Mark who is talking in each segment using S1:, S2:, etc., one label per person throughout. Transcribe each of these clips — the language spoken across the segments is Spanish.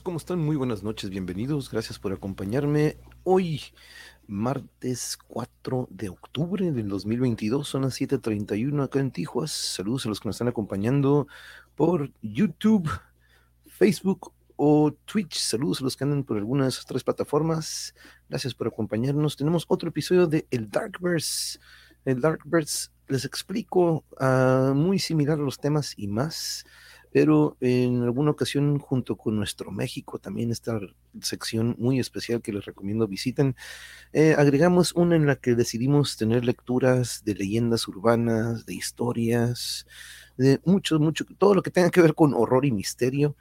S1: ¿cómo están? Muy buenas noches, bienvenidos. Gracias por acompañarme. Hoy, martes 4 de octubre del 2022, son las 7:31 acá en Tijuas. Saludos a los que nos están acompañando por YouTube, Facebook o Twitch. Saludos a los que andan por alguna de esas tres plataformas. Gracias por acompañarnos. Tenemos otro episodio de El Darkverse. El Darkverse, les explico, ah, muy similar a los temas y más pero en alguna ocasión junto con nuestro México, también esta sección muy especial que les recomiendo visiten, eh, agregamos una en la que decidimos tener lecturas de leyendas urbanas, de historias, de mucho, mucho, todo lo que tenga que ver con horror y misterio.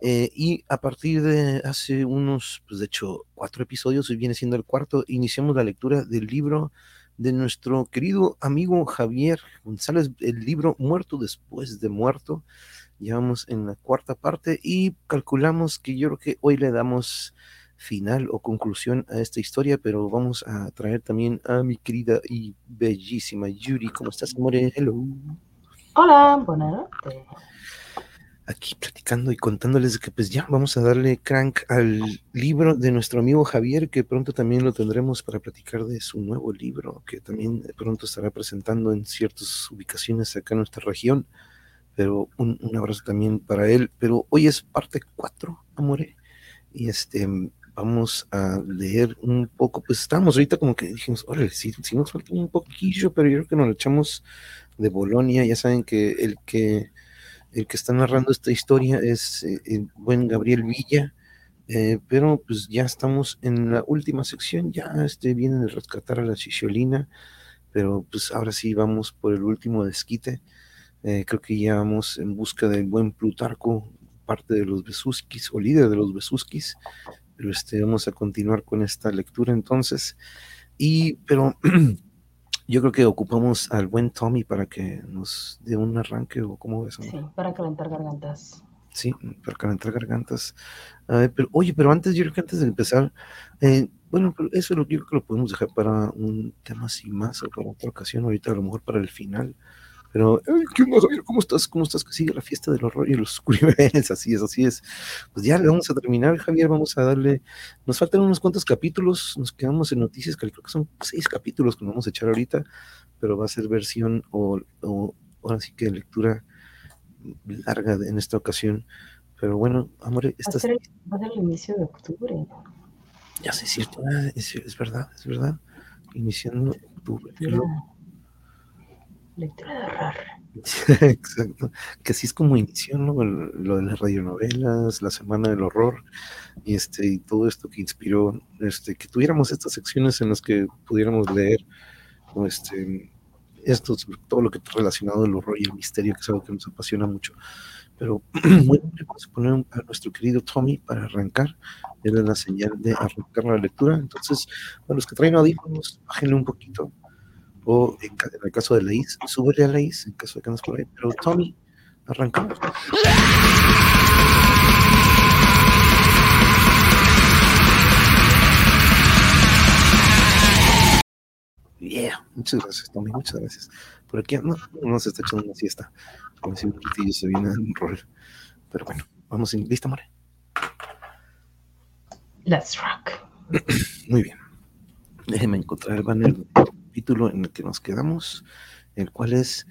S1: Eh, y a partir de hace unos, pues de hecho, cuatro episodios, hoy viene siendo el cuarto, iniciamos la lectura del libro de nuestro querido amigo Javier González, el libro Muerto después de muerto. Llevamos en la cuarta parte y calculamos que yo creo que hoy le damos final o conclusión a esta historia, pero vamos a traer también a mi querida y bellísima Yuri. ¿Cómo estás, amore? Hello.
S2: Hola, buenas noches.
S1: Aquí platicando y contándoles que pues ya vamos a darle crank al libro de nuestro amigo Javier, que pronto también lo tendremos para platicar de su nuevo libro, que también pronto estará presentando en ciertas ubicaciones acá en nuestra región pero un, abrazo también para él. Pero hoy es parte 4, amore, y este, vamos a leer un poco, pues estamos ahorita como que dijimos, órale, sí, sí nos falta un poquillo, pero yo creo que nos lo echamos de Bolonia, ya saben que el que, el que está narrando esta historia es eh, el buen Gabriel Villa, eh, pero pues ya estamos en la última sección, ya este, vienen a rescatar a la Chicholina, pero pues ahora sí vamos por el último desquite. Eh, creo que ya vamos en busca del buen Plutarco, parte de los Besuskis o líder de los Besuskis. Pero este, vamos a continuar con esta lectura entonces. Y, pero yo creo que ocupamos al buen Tommy para que nos dé un arranque o cómo ves.
S2: Sí, para calentar gargantas.
S1: Sí, para calentar gargantas. pero, oye, pero antes, yo creo que antes de empezar, eh, bueno, pero eso lo, yo creo que lo podemos dejar para un tema así más o para otra ocasión, ahorita a lo mejor para el final. Pero, ¿qué onda, Javier? ¿Cómo estás? ¿Cómo estás? Que sigue la fiesta del horror y los oscuribeles, así es, así es. Pues ya le vamos a terminar, Javier, vamos a darle, nos faltan unos cuantos capítulos, nos quedamos en noticias, que creo que son seis capítulos que nos vamos a echar ahorita, pero va a ser versión o, o ahora sí que lectura larga en esta ocasión. Pero bueno, amor.
S2: Va a ser el inicio de octubre.
S1: Ya sé, es cierto, es, es verdad, es verdad. Iniciando octubre.
S2: Lectura de horror.
S1: Exacto. Que así es como inició, ¿no? Lo de las radionovelas, la semana del horror, y este, y todo esto que inspiró, este, que tuviéramos estas secciones en las que pudiéramos leer, este, esto, todo lo que está relacionado al horror y el misterio, que es algo que nos apasiona mucho. Pero muy vamos a poner a nuestro querido Tommy para arrancar. Es la señal de arrancar la lectura. Entonces, para los que traen audífonos, bájenle un poquito o en, el caso de Leis, súbele a Leis, en caso de que no por ahí. Pero Tommy, arrancamos. Yeah, muchas gracias, Tommy, muchas gracias. Por aquí no, no se está echando una siesta. Como si un quitillo se viene en rol. Pero bueno, vamos en. ¿Lista, More?
S2: Let's rock.
S1: Muy bien. Déjeme encontrar el banner capítulo en el que nos quedamos, el cual es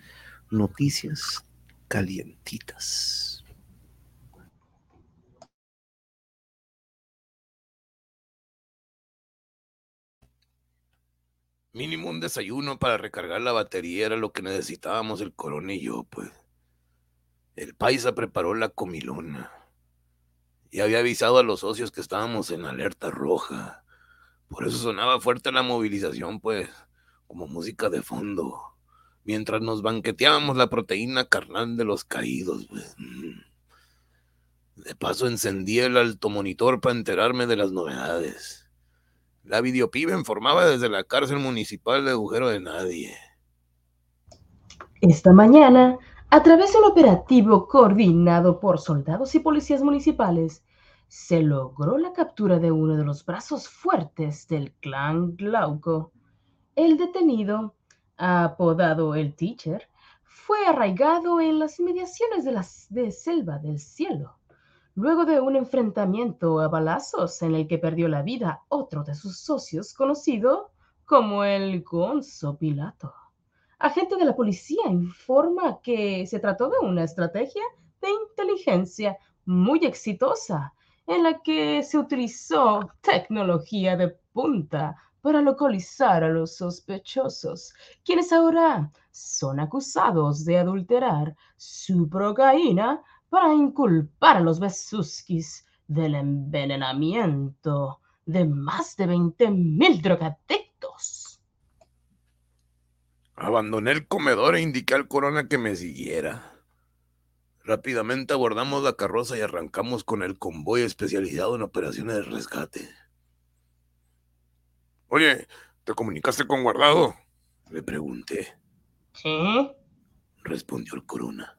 S1: Noticias Calientitas.
S3: Mínimo un desayuno para recargar la batería era lo que necesitábamos el coronel y yo, pues. El paisa preparó la comilona y había avisado a los socios que estábamos en alerta roja. Por eso sonaba fuerte la movilización, pues como música de fondo, mientras nos banqueteábamos la proteína carnal de los caídos. Mm. De paso encendí el alto monitor para enterarme de las novedades. La videopiba informaba desde la cárcel municipal de Agujero de Nadie.
S2: Esta mañana, a través de un operativo coordinado por soldados y policías municipales, se logró la captura de uno de los brazos fuertes del clan Glauco. El detenido, apodado el Teacher, fue arraigado en las inmediaciones de la de Selva del Cielo. luego de un enfrentamiento a balazos en el que perdió la vida otro de sus socios conocido como el Gonzo Pilato. Agente de la policía informa que se trató de una estrategia de inteligencia muy exitosa en la que se utilizó tecnología de punta para localizar a los sospechosos, quienes ahora son acusados de adulterar su procaína para inculpar a los Besuskis del envenenamiento de más de 20.000 drogadictos.
S3: Abandoné el comedor e indiqué al corona que me siguiera. Rápidamente abordamos la carroza y arrancamos con el convoy especializado en operaciones de rescate. Oye, ¿te comunicaste con Guardado? Le pregunté.
S2: ¿Sí?
S3: Respondió el corona.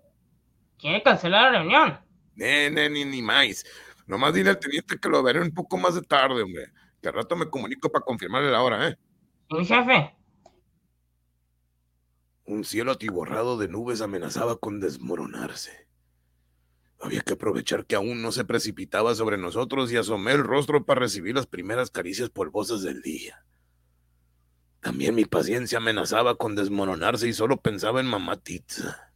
S2: ¿Quiere cancelar la reunión?
S3: Ne, ne, ni, ni más. Nomás dile al teniente que lo veré un poco más de tarde, hombre. Que al rato me comunico para confirmarle la hora, ¿eh?
S2: Mi jefe.
S3: Un cielo atiborrado de nubes amenazaba con desmoronarse. Había que aprovechar que aún no se precipitaba sobre nosotros y asomé el rostro para recibir las primeras caricias polvosas del día. También mi paciencia amenazaba con desmoronarse y solo pensaba en mamá Titza.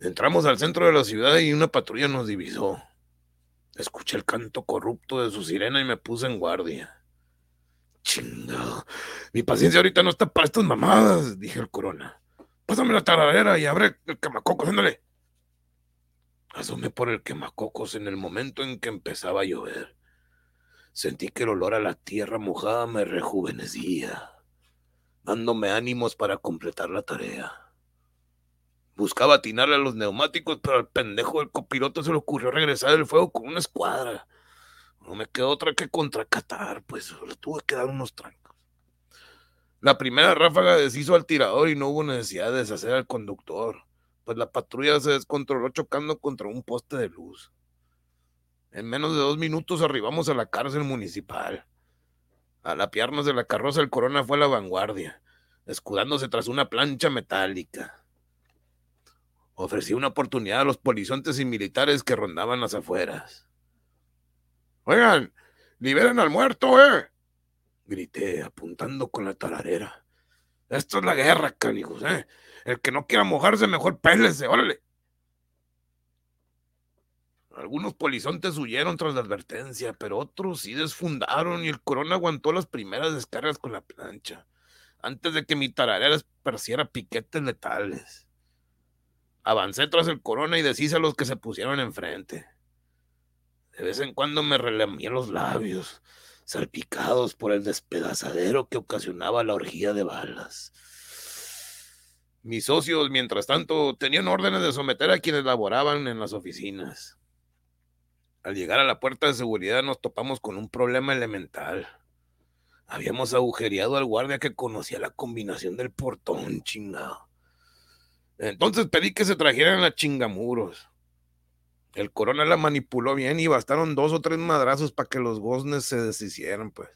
S3: Entramos al centro de la ciudad y una patrulla nos divisó. Escuché el canto corrupto de su sirena y me puse en guardia. Chingado. Mi paciencia ahorita no está para estas mamadas, dije el corona. Pásame la taradera y abre el camacocos, ándale. Asomé por el quemacocos en el momento en que empezaba a llover. Sentí que el olor a la tierra mojada me rejuvenecía, dándome ánimos para completar la tarea. Buscaba atinarle a los neumáticos, pero al pendejo del copiloto se le ocurrió regresar del fuego con una escuadra. No me quedó otra que contracatar, pues le tuve que dar unos trancos. La primera ráfaga deshizo al tirador y no hubo necesidad de deshacer al conductor pues la patrulla se descontroló chocando contra un poste de luz. En menos de dos minutos arribamos a la cárcel municipal. A la piernas de la carroza el corona fue a la vanguardia, escudándose tras una plancha metálica. Ofrecí una oportunidad a los polizontes y militares que rondaban las afueras. Oigan, liberen al muerto, eh. Grité, apuntando con la talarera. Esto es la guerra, canijos, eh. El que no quiera mojarse, mejor pélese, órale. Algunos polizontes huyeron tras la advertencia, pero otros sí desfundaron y el corona aguantó las primeras descargas con la plancha, antes de que mi tararera esparciera piquetes letales. Avancé tras el corona y deshice a los que se pusieron enfrente. De vez en cuando me relamía los labios, salpicados por el despedazadero que ocasionaba la orgía de balas. Mis socios, mientras tanto, tenían órdenes de someter a quienes laboraban en las oficinas. Al llegar a la puerta de seguridad nos topamos con un problema elemental. Habíamos agujereado al guardia que conocía la combinación del portón, chingado. Entonces pedí que se trajeran a chingamuros. El corona la manipuló bien y bastaron dos o tres madrazos para que los goznes se deshicieran, pues.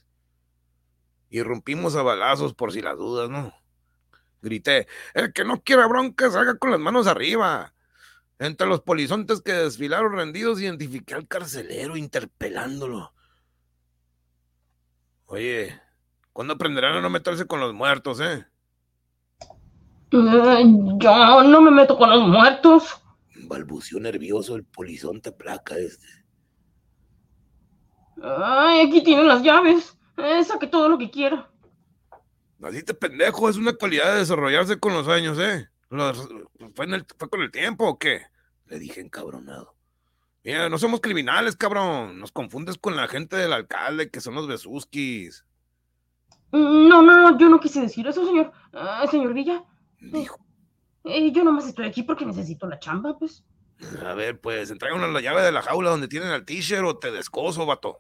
S3: Y rompimos a balazos por si las dudas, ¿no? Grité, el que no quiera bronca salga con las manos arriba. Entre los polizontes que desfilaron rendidos, identifiqué al carcelero interpelándolo. Oye, ¿cuándo aprenderán a no meterse con los muertos, eh?
S2: yo no me meto con los muertos.
S3: Balbució nervioso el polizonte placa este.
S2: Ay, aquí tienen las llaves. Eh, saque todo lo que quiera.
S3: Así te pendejo, es una cualidad de desarrollarse con los años, ¿eh? ¿Fue, con el tiempo o qué? Le dije encabronado. Mira, no somos criminales, cabrón. Nos confundes con la gente del alcalde, que son los besuskis.
S2: No, no, no, yo no quise decir eso, señor. Ah, señor Villa.
S3: Dijo.
S2: Eh, yo nomás estoy aquí porque necesito la chamba, pues.
S3: A ver, pues, entréganos la llave de la jaula donde tienen al t-shirt o te descoso, vato.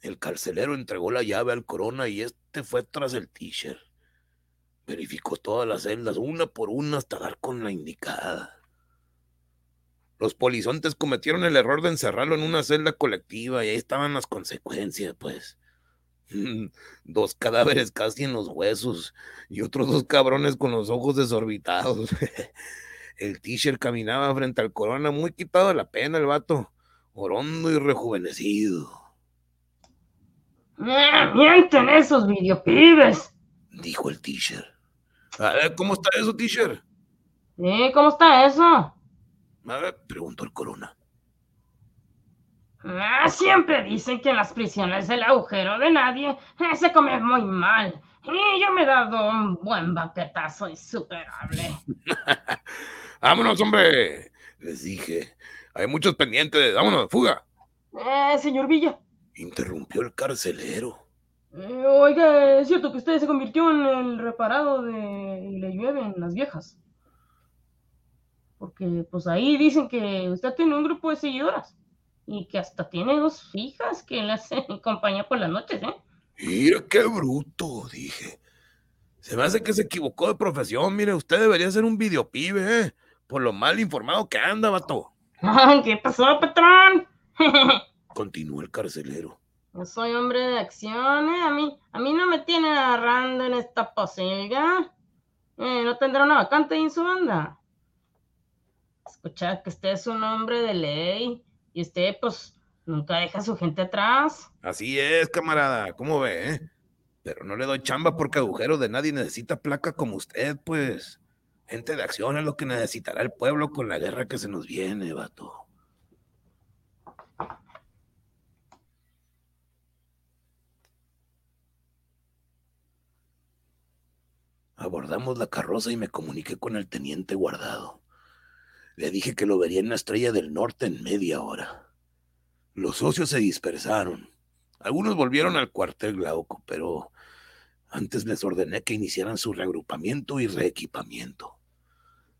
S3: El carcelero entregó la llave al corona y este fue tras el t-shirt. Verificó todas las celdas, una por una, hasta dar con la indicada. Los polizontes cometieron el error de encerrarlo en una celda colectiva y ahí estaban las consecuencias, pues. Dos cadáveres casi en los huesos y otros dos cabrones con los ojos desorbitados. el t-shirt caminaba frente al corona muy quitado la pena el vato, orondo y rejuvenecido.
S2: ¡Eh, ¡Mienten esos videopibes!
S3: Dijo el t-shirt. A ver, ¿cómo está eso, t-shirt?
S2: ¿Eh? ¿Cómo está eso?
S3: A ver, preguntó el corona.
S2: Ah, siempre dicen que en las prisiones el agujero de nadie eh, se come muy mal. Y yo me he dado un buen baquetazo insuperable.
S3: Vámonos, hombre. Les dije. Hay muchos pendientes. Vámonos, fuga.
S2: Eh, señor Villa.
S3: Interrumpió el carcelero.
S2: Eh, oiga, es cierto que usted se convirtió en el reparado de y le llueven las viejas. Porque pues ahí dicen que usted tiene un grupo de seguidoras y que hasta tiene dos hijas que le hacen compañía por las noches, ¿eh?
S3: Mira qué bruto, dije. Se me hace que se equivocó de profesión. Mire, usted debería ser un videopibe, ¿eh? Por lo mal informado que anda, vato.
S2: ¿Qué pasó, patrón?
S3: Continuó el carcelero.
S2: Yo soy hombre de acción, ¿eh? A mí, a mí no me tiene agarrando en esta posilga. Eh, ¿No tendrá una vacante en su banda? Escucha que usted es un hombre de ley y usted, pues, nunca deja a su gente atrás.
S3: Así es, camarada. ¿Cómo ve, eh? Pero no le doy chamba porque agujero de nadie necesita placa como usted, pues. Gente de acción es lo que necesitará el pueblo con la guerra que se nos viene, vato. Abordamos la carroza y me comuniqué con el teniente guardado. Le dije que lo vería en la estrella del norte en media hora. Los socios se dispersaron. Algunos volvieron al cuartel Glauco, pero antes les ordené que iniciaran su reagrupamiento y reequipamiento.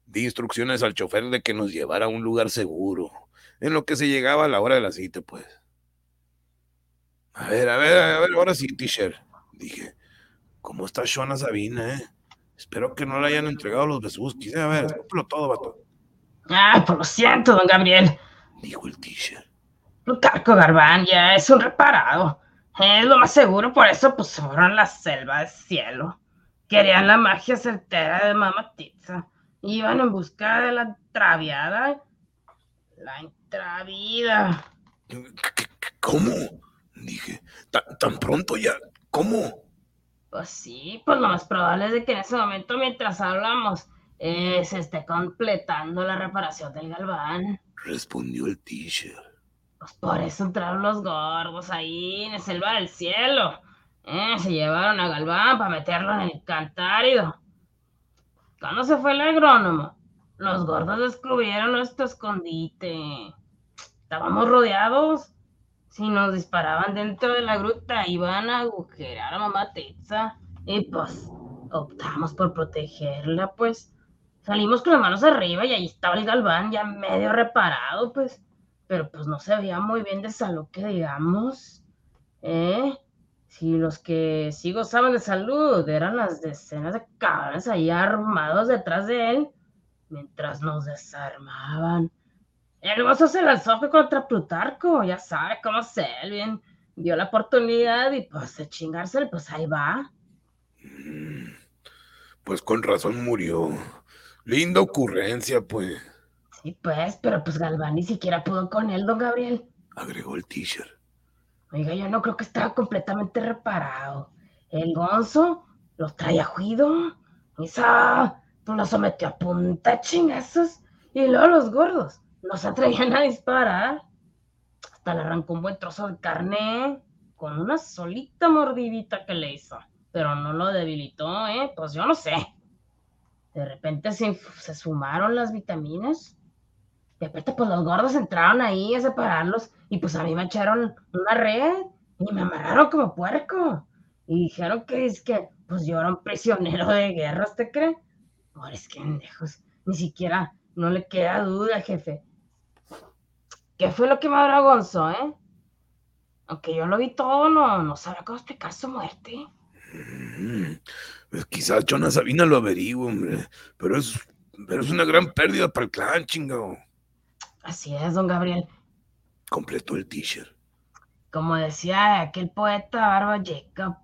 S3: Di instrucciones al chofer de que nos llevara a un lugar seguro, en lo que se llegaba a la hora de la cita, pues. A ver, a ver, a ver, ahora sí, t-shirt, dije. ¿Cómo está Shona Sabina, eh? Espero que no le hayan entregado los besuskis. A ver, escúpelo todo, vato.
S2: Ah, pues lo siento, don Gabriel.
S3: Dijo el t-shirt.
S2: Plutarco Garbán ya es un reparado. Es lo más seguro, por eso pues fueron a la selva del cielo. Querían la magia certera de Mamatitza. Iban en busca de la entraviada. La intravida.
S3: ¿Cómo? Dije. ¿Tan, pronto ya? ¿Cómo?
S2: Pues sí, pues lo más probable es de que en ese momento, mientras hablamos, eh, se esté completando la reparación del galván.
S3: Respondió el t-shirt.
S2: Pues por eso entraron los gordos ahí en el selva del cielo. Eh, se llevaron a Galván para meterlo en el cantárido. Cuando se fue el agrónomo, los gordos descubrieron nuestro escondite. Estábamos rodeados. Si nos disparaban dentro de la gruta, iban a agujerar a mamá Tetza. Y pues optamos por protegerla, pues. Salimos con las manos arriba y ahí estaba el galván ya medio reparado, pues. Pero pues no se veía muy bien de salud, que digamos. ¿Eh? Si los que sí gozaban de salud eran las decenas de cabrones ahí armados detrás de él, mientras nos desarmaban. El gozo se lanzó contra Plutarco, ya sabe cómo él, bien. Vio la oportunidad y pues de chingarse, pues ahí va.
S3: Mm, pues con razón murió. Linda ocurrencia, pues.
S2: Sí, pues, pero pues Galván ni siquiera pudo con él, don Gabriel.
S3: Agregó el t-shirt.
S2: Oiga, yo no creo que estaba completamente reparado. El gonzo lo traía juido. Esa, pues lo sometió a punta chingazos. Y luego los gordos nos atrevían a disparar. Hasta le arrancó un buen trozo de carne con una solita mordidita que le hizo. Pero no lo debilitó, ¿eh? Pues yo no sé. De repente se, se sumaron las vitaminas. De repente, pues los gordos entraron ahí a separarlos. Y pues a mí me echaron una red y me amarraron como puerco. Y dijeron que es que, pues yo era un prisionero de guerra, ¿usted cree? Ahora es que lejos, ni siquiera, no le queda duda, jefe. ¿Qué fue lo que me avergonzó, eh? Aunque yo lo vi todo, no, no sabrá cómo explicar su muerte.
S3: Mm, pues quizás Jonas Sabina lo averigua, hombre. Pero es, pero es una gran pérdida para el clan, chingado.
S2: Así es, don Gabriel.
S3: Completó el t-shirt.
S2: Como decía aquel poeta Barba Jacob,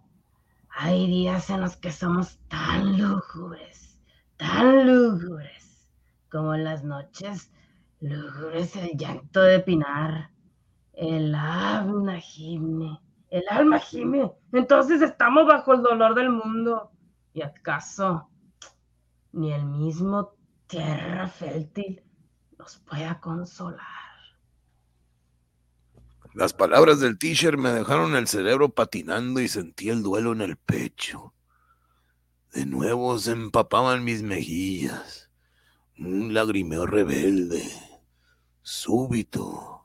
S2: hay días en los que somos tan lúgubres, tan lúgubres,
S4: como en las noches lúgubres el llanto de Pinar. El alma gime, el alma gime. Entonces estamos bajo el dolor del mundo. ¿Y acaso ni el mismo tierra fértil nos pueda consolar?
S1: Las palabras del teacher me dejaron el cerebro patinando y sentí el duelo en el pecho. De nuevo se empapaban mis mejillas. Un lagrimeo rebelde, súbito,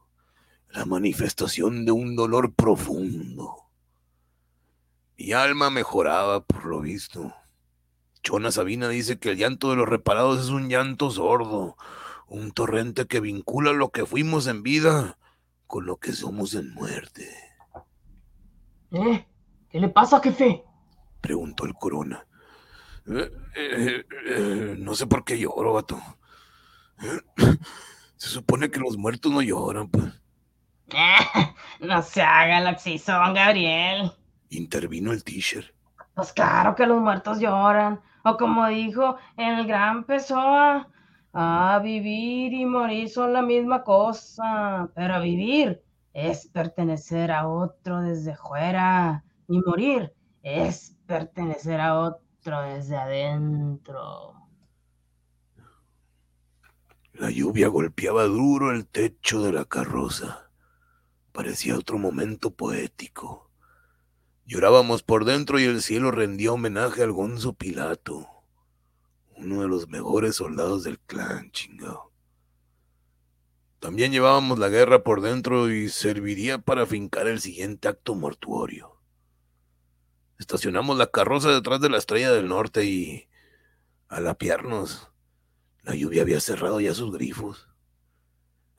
S1: la manifestación de un dolor profundo. Mi alma mejoraba, por lo visto. Chona Sabina dice que el llanto de los reparados es un llanto sordo, un torrente que vincula lo que fuimos en vida con lo que somos en muerte.
S4: ¿Eh? ¿Qué le pasa, jefe?
S1: Preguntó el corona. Eh, eh, eh, no sé por qué lloro, vato. Se supone que los muertos no lloran, pues.
S4: no se haga el don Gabriel.
S1: Intervino el teacher.
S4: Pues claro que los muertos lloran. O como dijo el gran Pessoa, ah, vivir y morir son la misma cosa. Pero vivir es pertenecer a otro desde fuera. Y morir es pertenecer a otro desde adentro.
S1: La lluvia golpeaba duro el techo de la carroza. Parecía otro momento poético. Llorábamos por dentro y el cielo rendía homenaje al Gonzo Pilato, uno de los mejores soldados del clan, chingado. También llevábamos la guerra por dentro y serviría para fincar el siguiente acto mortuorio. Estacionamos la carroza detrás de la estrella del norte y, al apiarnos, la lluvia había cerrado ya sus grifos.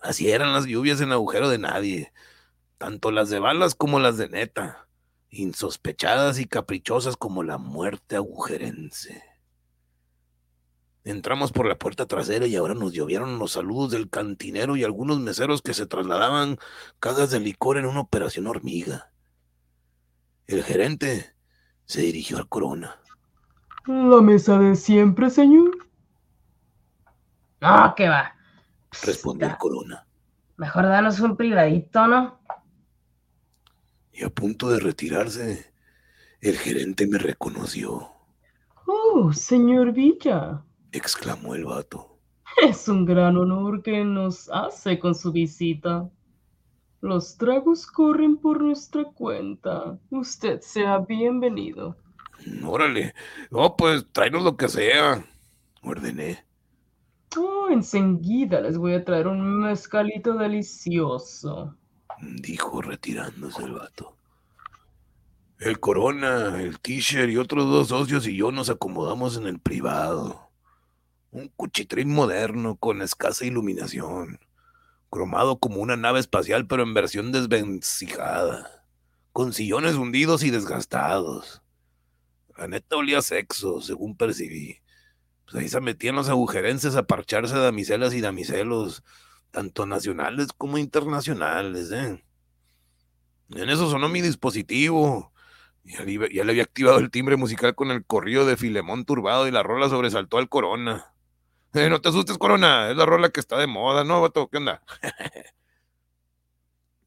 S1: Así eran las lluvias en agujero de nadie, tanto las de balas como las de neta insospechadas y caprichosas como la muerte agujerense. Entramos por la puerta trasera y ahora nos llovieron los saludos del cantinero y algunos meseros que se trasladaban cagas de licor en una operación hormiga. El gerente se dirigió al corona.
S2: ¿La mesa de siempre, señor?
S4: No, que va.
S1: Respondió el corona.
S4: Mejor danos un privadito, ¿no?
S1: y a punto de retirarse, el gerente me reconoció.
S2: Oh, señor Villa,
S1: exclamó el vato.
S2: Es un gran honor que nos hace con su visita. Los tragos corren por nuestra cuenta. Usted sea bienvenido.
S1: Órale. No, pues tráenos lo que sea. Ordené.
S2: Oh, enseguida les voy a traer un mezcalito delicioso
S1: dijo retirándose el vato. El Corona, el Tisher y otros dos socios y yo nos acomodamos en el privado. Un cuchitrín moderno con escasa iluminación, cromado como una nave espacial pero en versión desvencijada, con sillones hundidos y desgastados. La neta olía sexo, según percibí. Pues ahí se metían los agujerenses a parcharse damiselas y damiselos, tanto nacionales como internacionales. ¿eh? En eso sonó mi dispositivo. Ya le, ya le había activado el timbre musical con el corrido de Filemón turbado y la rola sobresaltó al Corona. Eh, no te asustes, Corona, es la rola que está de moda, ¿no, vato? ¿Qué onda?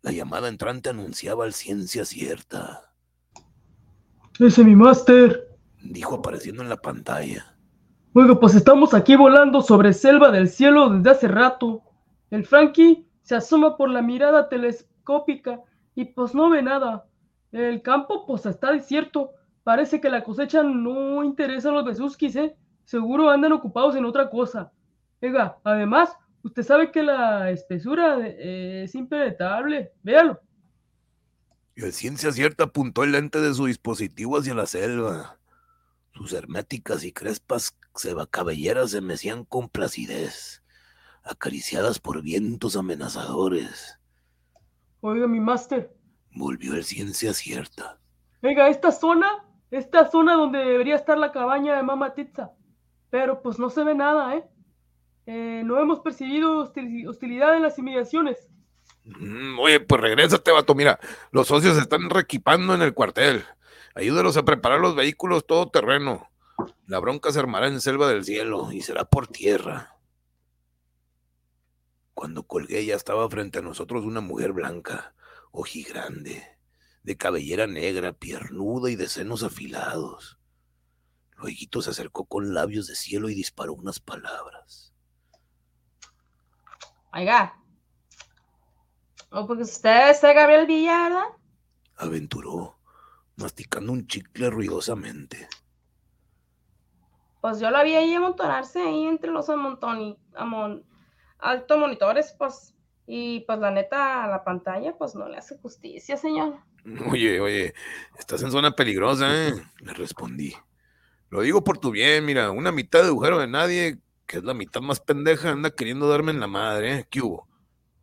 S1: la llamada entrante anunciaba al ciencia cierta.
S2: Ese es mi máster,
S1: dijo apareciendo en la pantalla.
S2: Oiga, pues estamos aquí volando sobre selva del cielo desde hace rato. El Frankie se asoma por la mirada telescópica y pues no ve nada. El campo pues está desierto. Parece que la cosecha no interesa a los besuskis, ¿eh? Seguro andan ocupados en otra cosa. Oiga, además, usted sabe que la espesura es impenetrable. Véalo.
S1: Y el ciencia cierta apuntó el lente de su dispositivo hacia la selva. Sus herméticas y crespas cabelleras se mecían con placidez acariciadas por vientos amenazadores.
S2: Oiga, mi máster.
S1: Volvió el ciencia cierta.
S2: Oiga, esta zona, esta zona donde debería estar la cabaña de Mama Titza. Pero pues no se ve nada, ¿eh? eh no hemos percibido hostilidad en las inmediaciones.
S1: Mm, oye, pues regrésate, vato. Mira, los socios están reequipando en el cuartel. Ayúdalos a preparar los vehículos todo terreno. La bronca se armará en selva del cielo y será por tierra. Cuando colgué ya estaba frente a nosotros una mujer blanca, ojigrande, de cabellera negra, piernuda y de senos afilados. Luego se acercó con labios de cielo y disparó unas palabras.
S2: Oiga, ¿o porque usted es Gabriel Villar,
S1: Aventuró, masticando un chicle ruidosamente.
S2: Pues yo lo vi ahí amontonarse ahí entre los amontoni, amon, alto monitores, pues, y pues la neta, la pantalla, pues no le hace justicia, señor.
S1: Oye, oye, estás en zona peligrosa, ¿eh? Le respondí. Lo digo por tu bien, mira, una mitad de agujero de nadie, que es la mitad más pendeja, anda queriendo darme en la madre, ¿eh? ¿Qué hubo?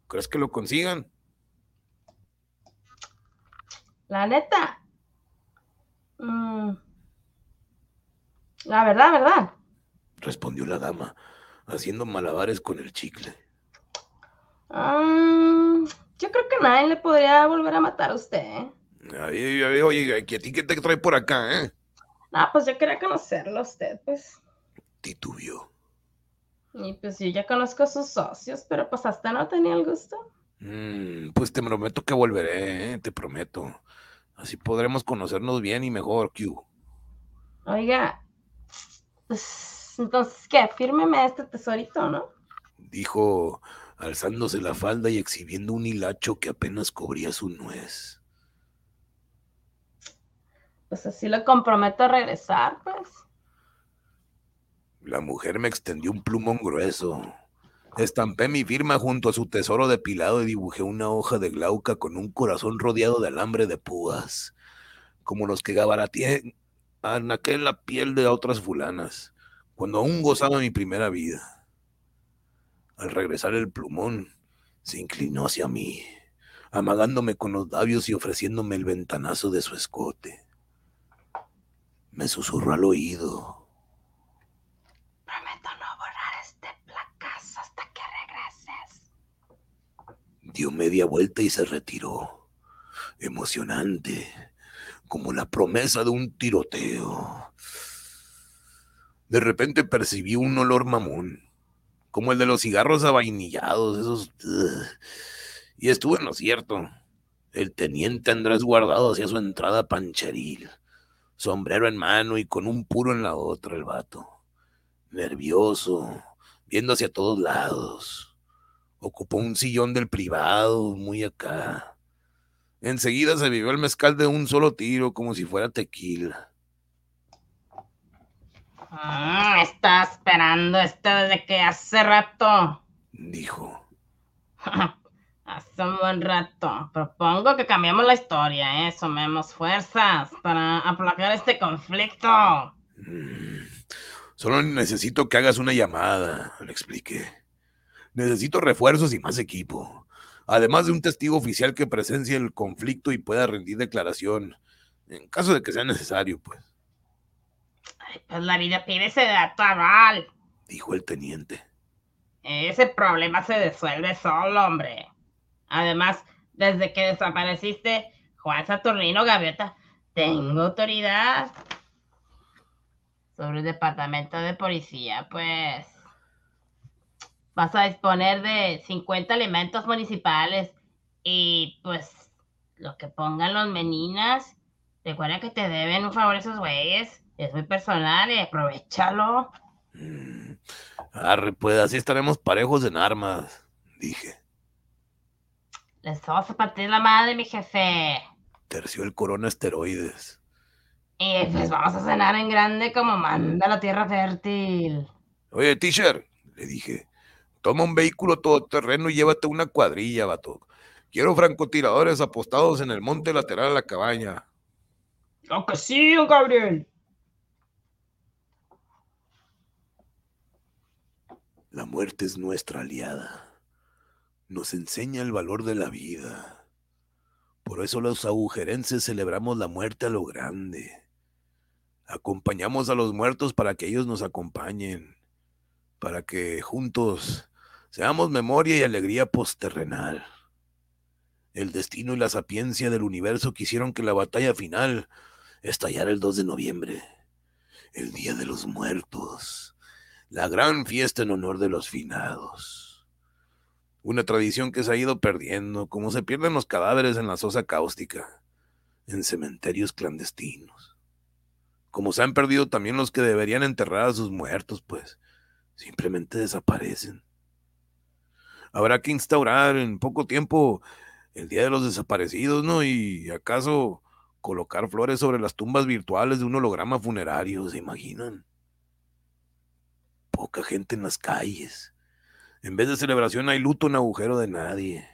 S1: ¿Crees que lo consigan?
S2: La neta. Mm. La verdad, verdad.
S1: Respondió la dama, haciendo malabares con el chicle.
S2: Mm, yo creo que nadie le podría volver a matar a usted. ¿eh?
S1: Oye, oye, ¿a ti qué te trae por acá, eh?
S2: Ah, pues yo quería conocerlo a usted, pues.
S1: Titubió.
S2: Y pues yo ya conozco a sus socios, pero pues hasta no tenía el gusto.
S1: Mm, pues te prometo que volveré, ¿eh? te prometo. Así podremos conocernos bien y mejor, Q.
S2: Oiga, pues entonces, ¿qué? Fírmeme este tesorito, ¿no?
S1: Dijo, alzándose la falda y exhibiendo un hilacho que apenas cubría su nuez
S2: pues así lo comprometo a regresar, pues.
S1: La mujer me extendió un plumón grueso. Estampé mi firma junto a su tesoro depilado y dibujé una hoja de glauca con un corazón rodeado de alambre de púas, como los que gabarateé en aquella piel de otras fulanas, cuando aún gozaba mi primera vida. Al regresar el plumón, se inclinó hacia mí, amagándome con los labios y ofreciéndome el ventanazo de su escote. Me susurró al oído.
S2: Prometo no borrar este placazo hasta que regreses.
S1: Dio media vuelta y se retiró. Emocionante, como la promesa de un tiroteo. De repente percibí un olor mamón, como el de los cigarros avainillados, esos... Y estuve en lo cierto. El teniente Andrés guardado hacia su entrada pancheril sombrero en mano y con un puro en la otra el vato. Nervioso, viendo hacia todos lados. Ocupó un sillón del privado, muy acá. Enseguida se vivió el mezcal de un solo tiro, como si fuera tequila.
S2: Mm, está esperando esto desde que hace rato.
S1: Dijo.
S2: Hace un buen rato. Propongo que cambiemos la historia, ¿eh? Sumemos fuerzas para aplacar este conflicto.
S1: Mm, solo necesito que hagas una llamada, le expliqué. Necesito refuerzos y más equipo. Además de un testigo oficial que presencie el conflicto y pueda rendir declaración. En caso de que sea necesario, pues.
S2: Ay, pues la vida pide ese dato aval,
S1: dijo el teniente.
S2: Ese problema se disuelve solo, hombre. Además, desde que desapareciste, Juan Saturnino Gaviota, tengo autoridad sobre el departamento de policía, pues vas a disponer de 50 elementos municipales y pues lo que pongan los meninas, recuerda que te deben un favor esos güeyes, es muy personal y aprovechalo.
S1: Mm, arre, pues así estaremos parejos en armas, dije.
S2: Les vamos a partir la madre, mi jefe.
S1: Terció el corona esteroides.
S2: Y pues vamos a cenar en grande como manda la tierra fértil.
S1: Oye, teacher, le dije, toma un vehículo todoterreno y llévate una cuadrilla, vato. Quiero francotiradores apostados en el monte lateral a la cabaña.
S5: Lo que sí, Gabriel.
S1: La muerte es nuestra aliada nos enseña el valor de la vida. Por eso los agujerenses celebramos la muerte a lo grande. Acompañamos a los muertos para que ellos nos acompañen, para que juntos seamos memoria y alegría posterrenal. El destino y la sapiencia del universo quisieron que la batalla final estallara el 2 de noviembre, el Día de los Muertos, la gran fiesta en honor de los finados. Una tradición que se ha ido perdiendo, como se pierden los cadáveres en la sosa cáustica, en cementerios clandestinos. Como se han perdido también los que deberían enterrar a sus muertos, pues simplemente desaparecen. Habrá que instaurar en poco tiempo el Día de los Desaparecidos, ¿no? Y acaso colocar flores sobre las tumbas virtuales de un holograma funerario, ¿se imaginan? Poca gente en las calles en vez de celebración hay luto en agujero de nadie,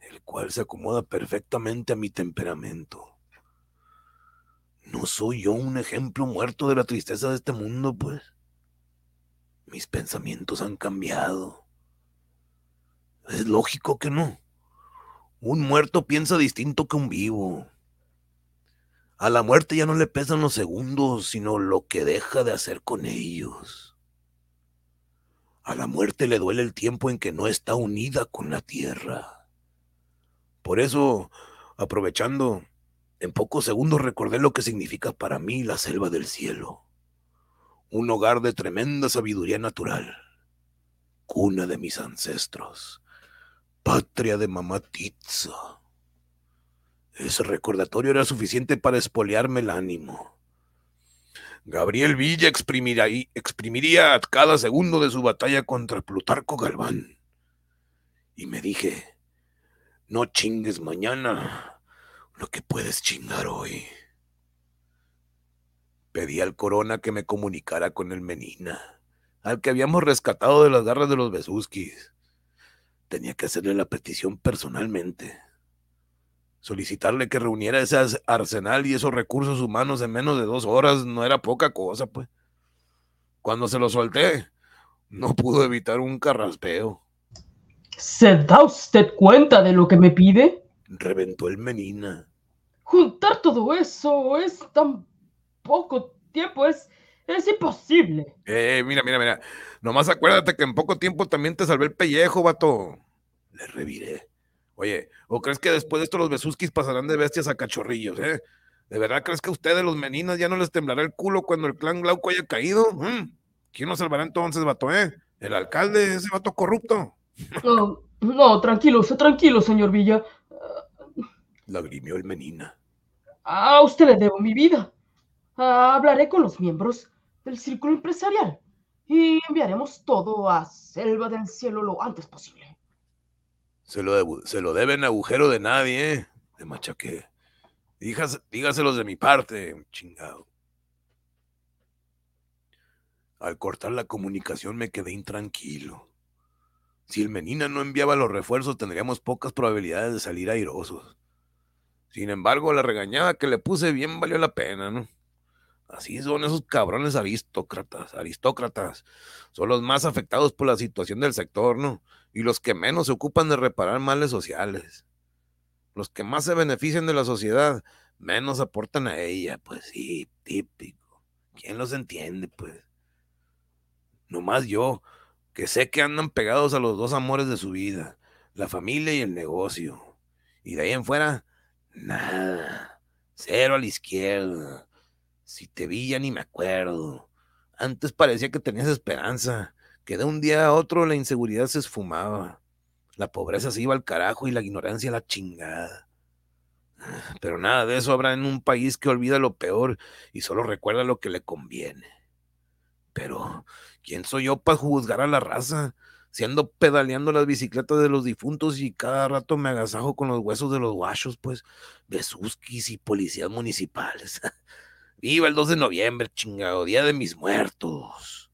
S1: el cual se acomoda perfectamente a mi temperamento. ¿No soy yo un ejemplo muerto de la tristeza de este mundo, pues? Mis pensamientos han cambiado. Es lógico que no. Un muerto piensa distinto que un vivo. A la muerte ya no le pesan los segundos, sino lo que deja de hacer con ellos. A la muerte le duele el tiempo en que no está unida con la tierra. Por eso, aprovechando, en pocos segundos recordé lo que significa para mí la selva del cielo. Un hogar de tremenda sabiduría natural. Cuna de mis ancestros. Patria de Mamatitza. Ese recordatorio era suficiente para espolearme el ánimo. Gabriel Villa exprimiría, cada segundo de su batalla contra Plutarco Galván. Y me dije, no chingues mañana lo que puedes chingar hoy. Pedí al Corona que me comunicara con el Menina, al que habíamos rescatado de las garras de los Besuskis. Tenía que hacerle la petición personalmente solicitarle que reuniera ese arsenal y esos recursos humanos en menos de dos horas no era poca cosa, pues. Cuando se lo solté, no pudo evitar un carraspeo.
S2: ¿Se da usted cuenta de lo que me pide?
S1: Reventó el menina.
S2: Juntar todo eso es tan poco tiempo, es, es imposible.
S1: Eh, mira, mira, mira. Nomás acuérdate que en poco tiempo también te salvé el pellejo, vato. Le reviré. Oye, ¿o crees que después de esto los besuskis pasarán de bestias a cachorrillos, eh? ¿De verdad crees que a ustedes, los meninas, ya no les temblará el culo cuando el clan Glauco haya caído? ¿Mm? ¿Quién nos salvará entonces, vato, eh? ¿El alcalde, ese vato corrupto?
S2: No, no, tranquilo, tranquilo, señor Villa.
S1: Lagrimió el menina.
S2: A usted le debo mi vida. Hablaré con los miembros del círculo empresarial y enviaremos todo a Selva del Cielo lo antes posible.
S1: Se lo, se lo deben agujero de nadie, ¿eh? De machaque. dígaselos de mi parte, chingado. Al cortar la comunicación me quedé intranquilo. Si el Menina no enviaba los refuerzos, tendríamos pocas probabilidades de salir airosos. Sin embargo, la regañada que le puse bien valió la pena, ¿no? Así son esos cabrones aristócratas, aristócratas. Son los más afectados por la situación del sector, ¿no? Y los que menos se ocupan de reparar males sociales. Los que más se benefician de la sociedad, menos aportan a ella. Pues sí, típico. ¿Quién los entiende, pues? Nomás yo, que sé que andan pegados a los dos amores de su vida, la familia y el negocio. Y de ahí en fuera, nada. Cero a la izquierda si te vi ya ni me acuerdo. Antes parecía que tenías esperanza, que de un día a otro la inseguridad se esfumaba. La pobreza se iba al carajo y la ignorancia a la chingada. Pero nada de eso habrá en un país que olvida lo peor y solo recuerda lo que le conviene. Pero, ¿quién soy yo para juzgar a la raza? Si ando pedaleando las bicicletas de los difuntos y cada rato me agasajo con los huesos de los guachos, pues, besuskis y policías municipales. Viva el 2 de noviembre, chingado, día de mis muertos.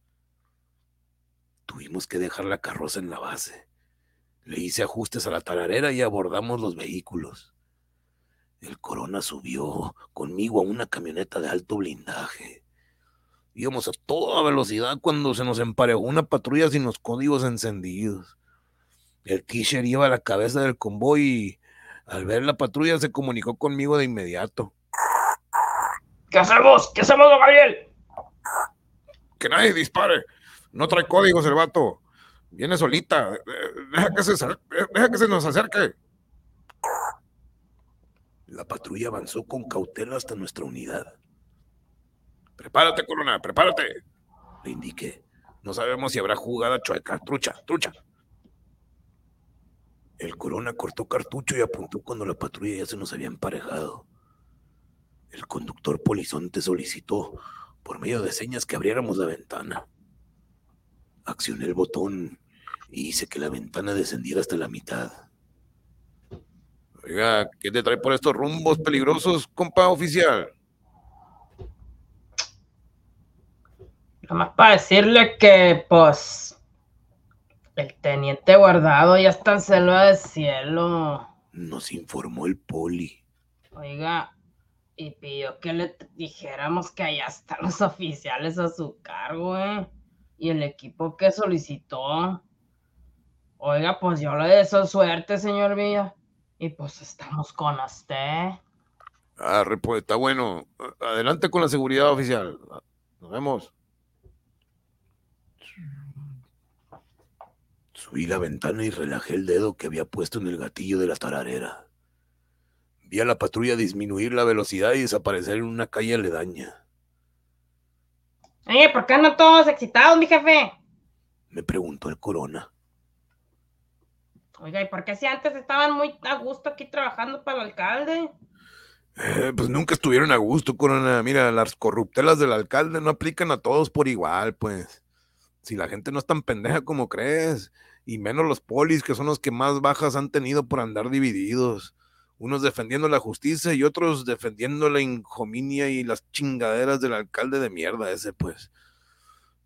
S1: Tuvimos que dejar la carroza en la base. Le hice ajustes a la talarera y abordamos los vehículos. El corona subió conmigo a una camioneta de alto blindaje. Íbamos a toda velocidad cuando se nos emparejó una patrulla sin los códigos encendidos. El Kisher iba a la cabeza del convoy y al ver la patrulla se comunicó conmigo de inmediato.
S2: ¿Qué hacemos? ¿Qué hacemos, don Gabriel?
S1: Que nadie dispare. No trae códigos el vato. Viene solita. Deja que se, deja que se nos acerque. La patrulla avanzó con cautela hasta nuestra unidad. Prepárate, Corona, prepárate. Le indiqué. No sabemos si habrá jugada chueca. Trucha, trucha. El corona cortó cartucho y apuntó cuando la patrulla ya se nos había emparejado. El conductor polizonte solicitó, por medio de señas, que abriéramos la ventana. Accioné el botón y hice que la ventana descendiera hasta la mitad. Oiga, ¿qué te trae por estos rumbos peligrosos, compa oficial?
S2: Nomás para decirle que, pues, el teniente guardado ya está en selva del cielo.
S1: Nos informó el poli.
S2: Oiga, y pidió que le dijéramos que allá están los oficiales a su cargo, ¿eh? Y el equipo que solicitó. Oiga, pues yo le deseo suerte, señor Villa. Y pues estamos con usted.
S1: Ah, pues está bueno. Adelante con la seguridad oficial. Nos vemos. Subí la ventana y relajé el dedo que había puesto en el gatillo de la tararera. Vi a la patrulla disminuir la velocidad y desaparecer en una calle aledaña.
S2: Oye, ¿por qué andan todos excitados, mi jefe?
S1: Me preguntó el corona.
S2: Oiga, ¿y por qué si antes estaban muy a gusto aquí trabajando para el alcalde?
S1: Eh, pues nunca estuvieron a gusto, Corona. Mira, las corruptelas del alcalde no aplican a todos por igual, pues. Si la gente no es tan pendeja como crees, y menos los polis, que son los que más bajas han tenido por andar divididos. Unos defendiendo la justicia y otros defendiendo la injominia y las chingaderas del alcalde de mierda ese, pues.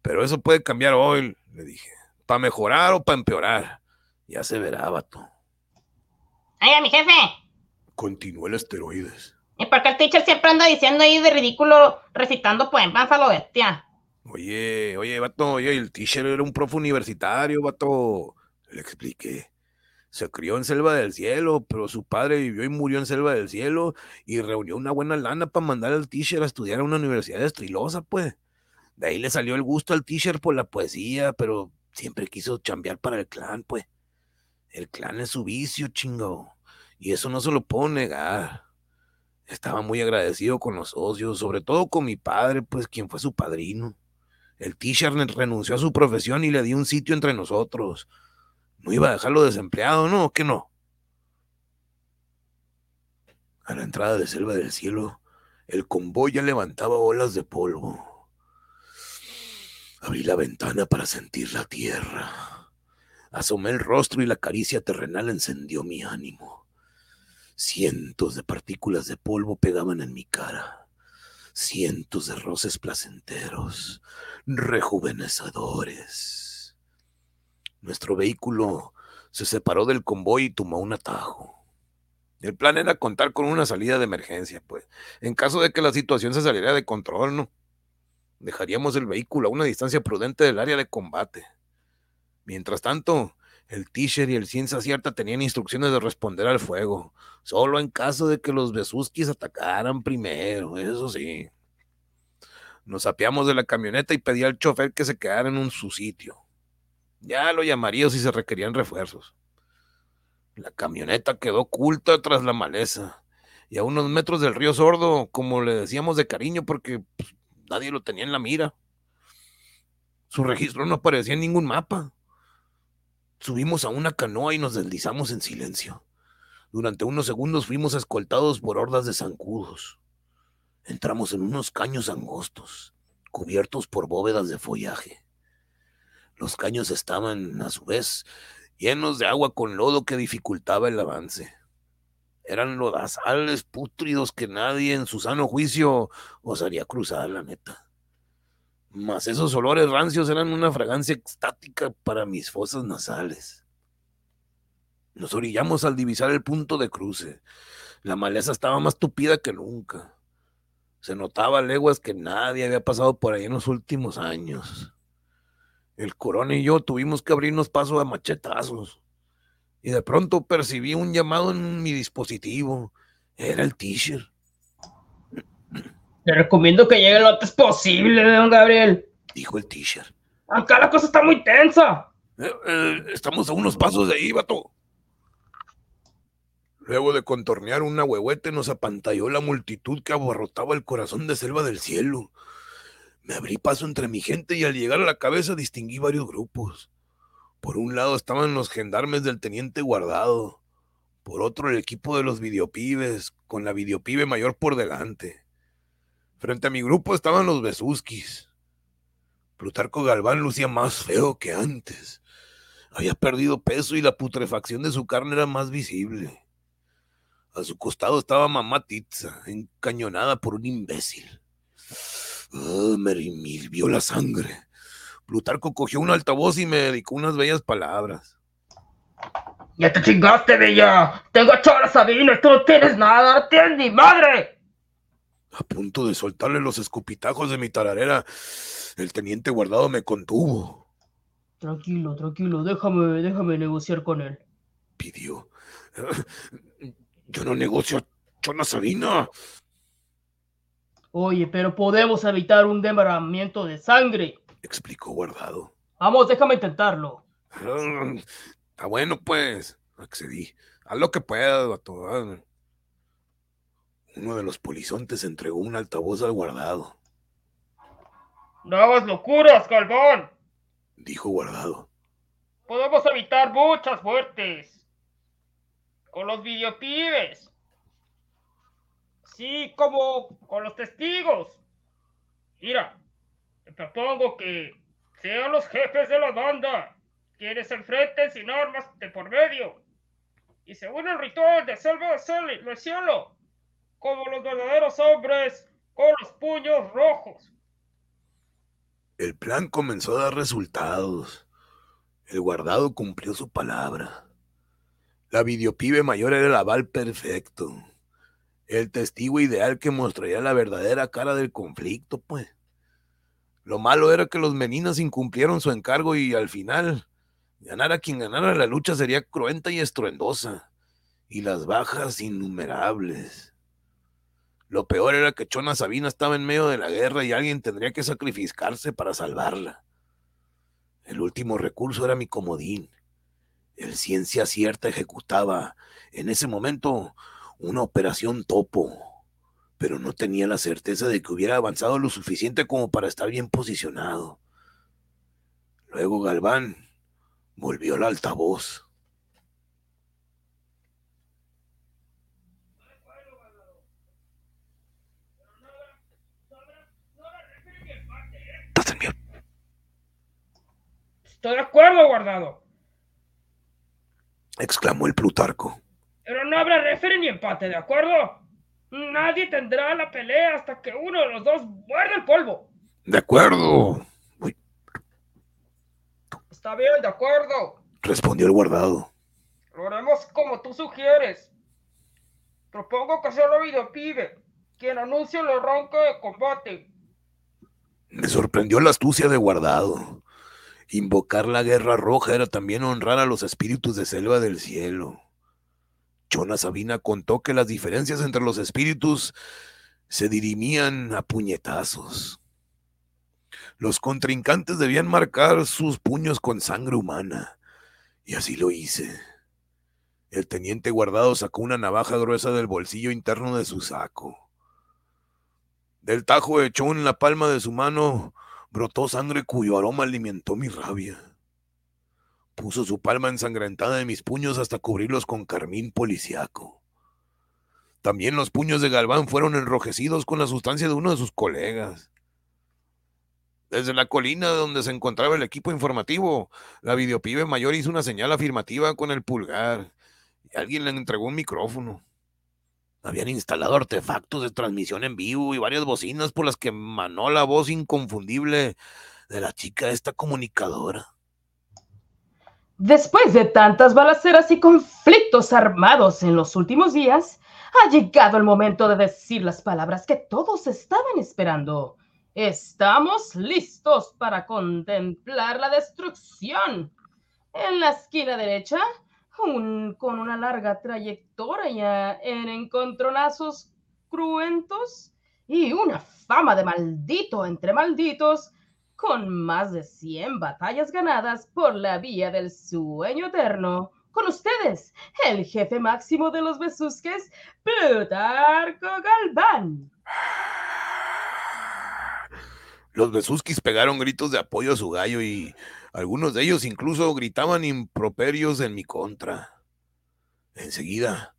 S1: Pero eso puede cambiar hoy, le dije. ¿Para mejorar o para empeorar? Ya se verá, vato.
S2: ¡Ay, mi jefe!
S1: Continuó el esteroides.
S2: ¿Y por qué el teacher siempre anda diciendo ahí de ridículo recitando poemas a lo bestia?
S1: Oye, oye, vato, oye, el teacher era un profe universitario, vato. Le expliqué. Se crió en Selva del Cielo, pero su padre vivió y murió en Selva del Cielo y reunió una buena lana para mandar al teacher a estudiar a una universidad estrilosa, pues. De ahí le salió el gusto al teacher por la poesía, pero siempre quiso chambear para el clan, pues. El clan es su vicio, chingo. Y eso no se lo puedo negar. Estaba muy agradecido con los socios, sobre todo con mi padre, pues quien fue su padrino. El teacher renunció a su profesión y le dio un sitio entre nosotros. No iba a dejarlo desempleado, ¿no? ¿Qué no? A la entrada de Selva del Cielo, el convoy ya levantaba olas de polvo. Abrí la ventana para sentir la tierra. Asomé el rostro y la caricia terrenal encendió mi ánimo. Cientos de partículas de polvo pegaban en mi cara. Cientos de roces placenteros, rejuvenecedores. Nuestro vehículo se separó del convoy y tomó un atajo. El plan era contar con una salida de emergencia, pues, en caso de que la situación se saliera de control, ¿no? Dejaríamos el vehículo a una distancia prudente del área de combate. Mientras tanto, el Tisher y el Ciencia Cierta tenían instrucciones de responder al fuego, solo en caso de que los Besuskis atacaran primero, eso sí. Nos apiamos de la camioneta y pedí al chofer que se quedara en un, su sitio. Ya lo llamaría si se requerían refuerzos. La camioneta quedó oculta tras la maleza y a unos metros del río Sordo, como le decíamos de cariño, porque pues, nadie lo tenía en la mira. Su registro no aparecía en ningún mapa. Subimos a una canoa y nos deslizamos en silencio. Durante unos segundos fuimos escoltados por hordas de zancudos. Entramos en unos caños angostos, cubiertos por bóvedas de follaje. Los caños estaban, a su vez, llenos de agua con lodo que dificultaba el avance. Eran lodazales pútridos que nadie en su sano juicio osaría cruzar, la neta. Mas esos olores rancios eran una fragancia extática para mis fosas nasales. Nos orillamos al divisar el punto de cruce. La maleza estaba más tupida que nunca. Se notaba leguas que nadie había pasado por ahí en los últimos años. El corona y yo tuvimos que abrirnos paso a machetazos. Y de pronto percibí un llamado en mi dispositivo. Era el t-shirt.
S2: Le recomiendo que llegue lo antes posible, don Gabriel.
S1: Dijo el teacher.
S2: Acá la cosa está muy tensa.
S1: Eh, eh, estamos a unos pasos de ahí, vato. Luego de contornear una huehuete nos apantalló la multitud que abarrotaba el corazón de selva del cielo. Me abrí paso entre mi gente y al llegar a la cabeza distinguí varios grupos. Por un lado estaban los gendarmes del teniente guardado, por otro el equipo de los videopibes, con la videopibe mayor por delante. Frente a mi grupo estaban los besuskis. Plutarco Galván lucía más feo que antes. Había perdido peso y la putrefacción de su carne era más visible. A su costado estaba mamá Titza, encañonada por un imbécil. Oh, me vio la sangre. Plutarco cogió un altavoz y me dedicó unas bellas palabras.
S2: ¡Ya te chingaste, Bella! ¡Tengo a Sabina! ¡Tú no tienes nada! ¡No tienes ni madre!
S1: A punto de soltarle los escupitajos de mi tararera, el teniente guardado me contuvo.
S2: Tranquilo, tranquilo, déjame, déjame negociar con él.
S1: Pidió. Yo no negocio Chona Sabina.
S2: Oye, pero podemos evitar un derramamiento de sangre.
S1: Explicó guardado.
S2: Vamos, déjame intentarlo.
S1: Está bueno, pues. Accedí. Haz lo que puedas, vato. Uno de los polizontes entregó un altavoz al guardado.
S2: No hagas locuras, Galván,
S1: dijo guardado.
S2: Podemos evitar muchas muertes. Con los videotibes. Sí, como con los testigos. Mira, te propongo que sean los jefes de la banda quienes se enfrenten sin armas de por medio. Y según el ritual de selva de cielo, como los verdaderos hombres con los puños rojos.
S1: El plan comenzó a dar resultados. El guardado cumplió su palabra. La videopibe mayor era el aval perfecto. El testigo ideal que mostraría la verdadera cara del conflicto, pues. Lo malo era que los meninas incumplieron su encargo y al final, ganar a quien ganara la lucha sería cruenta y estruendosa, y las bajas innumerables. Lo peor era que Chona Sabina estaba en medio de la guerra y alguien tendría que sacrificarse para salvarla. El último recurso era mi comodín. El ciencia cierta ejecutaba en ese momento una operación topo, pero no tenía la certeza de que hubiera avanzado lo suficiente como para estar bien posicionado. Luego Galván volvió al altavoz.
S2: Estoy de acuerdo, guardado.
S1: Exclamó el Plutarco.
S2: Pero no habrá referee ni empate, ¿de acuerdo? Nadie tendrá la pelea hasta que uno de los dos muerda el polvo.
S1: De acuerdo.
S2: Está bien, de acuerdo.
S1: Respondió el guardado.
S2: Lo haremos como tú sugieres. Propongo que sea el pibe quien anuncie el arranque de combate.
S1: Me sorprendió la astucia de guardado. Invocar la guerra roja era también honrar a los espíritus de selva del cielo. Chona Sabina contó que las diferencias entre los espíritus se dirimían a puñetazos. Los contrincantes debían marcar sus puños con sangre humana, y así lo hice. El teniente guardado sacó una navaja gruesa del bolsillo interno de su saco. Del tajo echó en la palma de su mano, brotó sangre cuyo aroma alimentó mi rabia. Puso su palma ensangrentada en mis puños hasta cubrirlos con carmín policiaco. También los puños de Galván fueron enrojecidos con la sustancia de uno de sus colegas. Desde la colina donde se encontraba el equipo informativo, la videopibe mayor hizo una señal afirmativa con el pulgar y alguien le entregó un micrófono. Habían instalado artefactos de transmisión en vivo y varias bocinas por las que manó la voz inconfundible de la chica esta comunicadora.
S6: Después de tantas balaceras y conflictos armados en los últimos días, ha llegado el momento de decir las palabras que todos estaban esperando. Estamos listos para contemplar la destrucción. En la esquina derecha con una larga trayectoria en encontronazos cruentos y una fama de maldito entre malditos, con más de 100 batallas ganadas por la vía del sueño eterno. Con ustedes, el jefe máximo de los Besusques, Plutarco Galván.
S3: Los Besuskis pegaron gritos de apoyo a su gallo y algunos de ellos incluso gritaban improperios en mi contra. Enseguida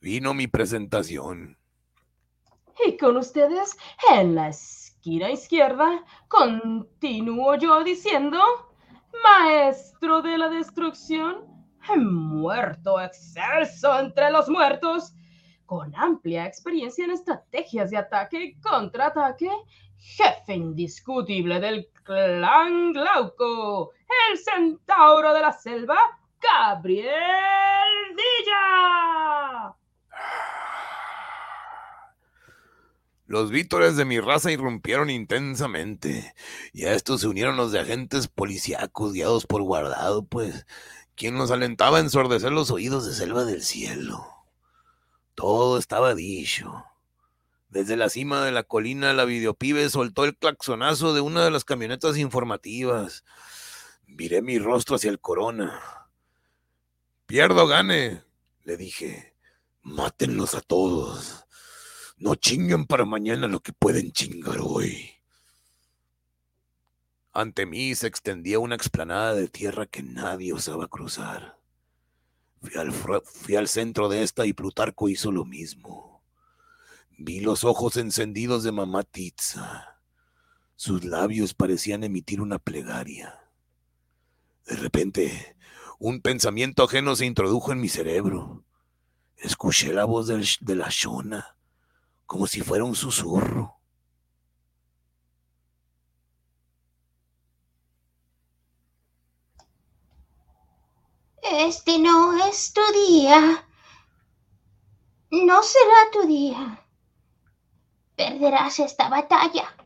S3: vino mi presentación.
S2: Y con ustedes, en la esquina izquierda, continúo yo diciendo, maestro de la destrucción, muerto excelso entre los muertos, con amplia experiencia en estrategias de ataque y contraataque, jefe indiscutible del clan Glauco, el centauro de la selva, Gabriel Villa.
S3: Los vítores de mi raza irrumpieron intensamente, y a estos se unieron los de agentes policíacos guiados por guardado, pues, quien nos alentaba a ensordecer los oídos de selva del cielo. Todo estaba dicho. Desde la cima de la colina, la videopibe soltó el claxonazo de una de las camionetas informativas. Viré mi rostro hacia el corona. Pierdo, gane, le dije. Mátenlos a todos. No chinguen para mañana lo que pueden chingar hoy. Ante mí se extendía una explanada de tierra que nadie osaba cruzar. Fui al, centro de esta y Plutarco hizo lo mismo. Vi los ojos encendidos de mamá Tizza. Sus labios parecían emitir una plegaria. De repente, un pensamiento ajeno se introdujo en mi cerebro. Escuché la voz de la Shona como si fuera un susurro.
S7: Este no es tu día. No será tu día. Perderás esta batalla.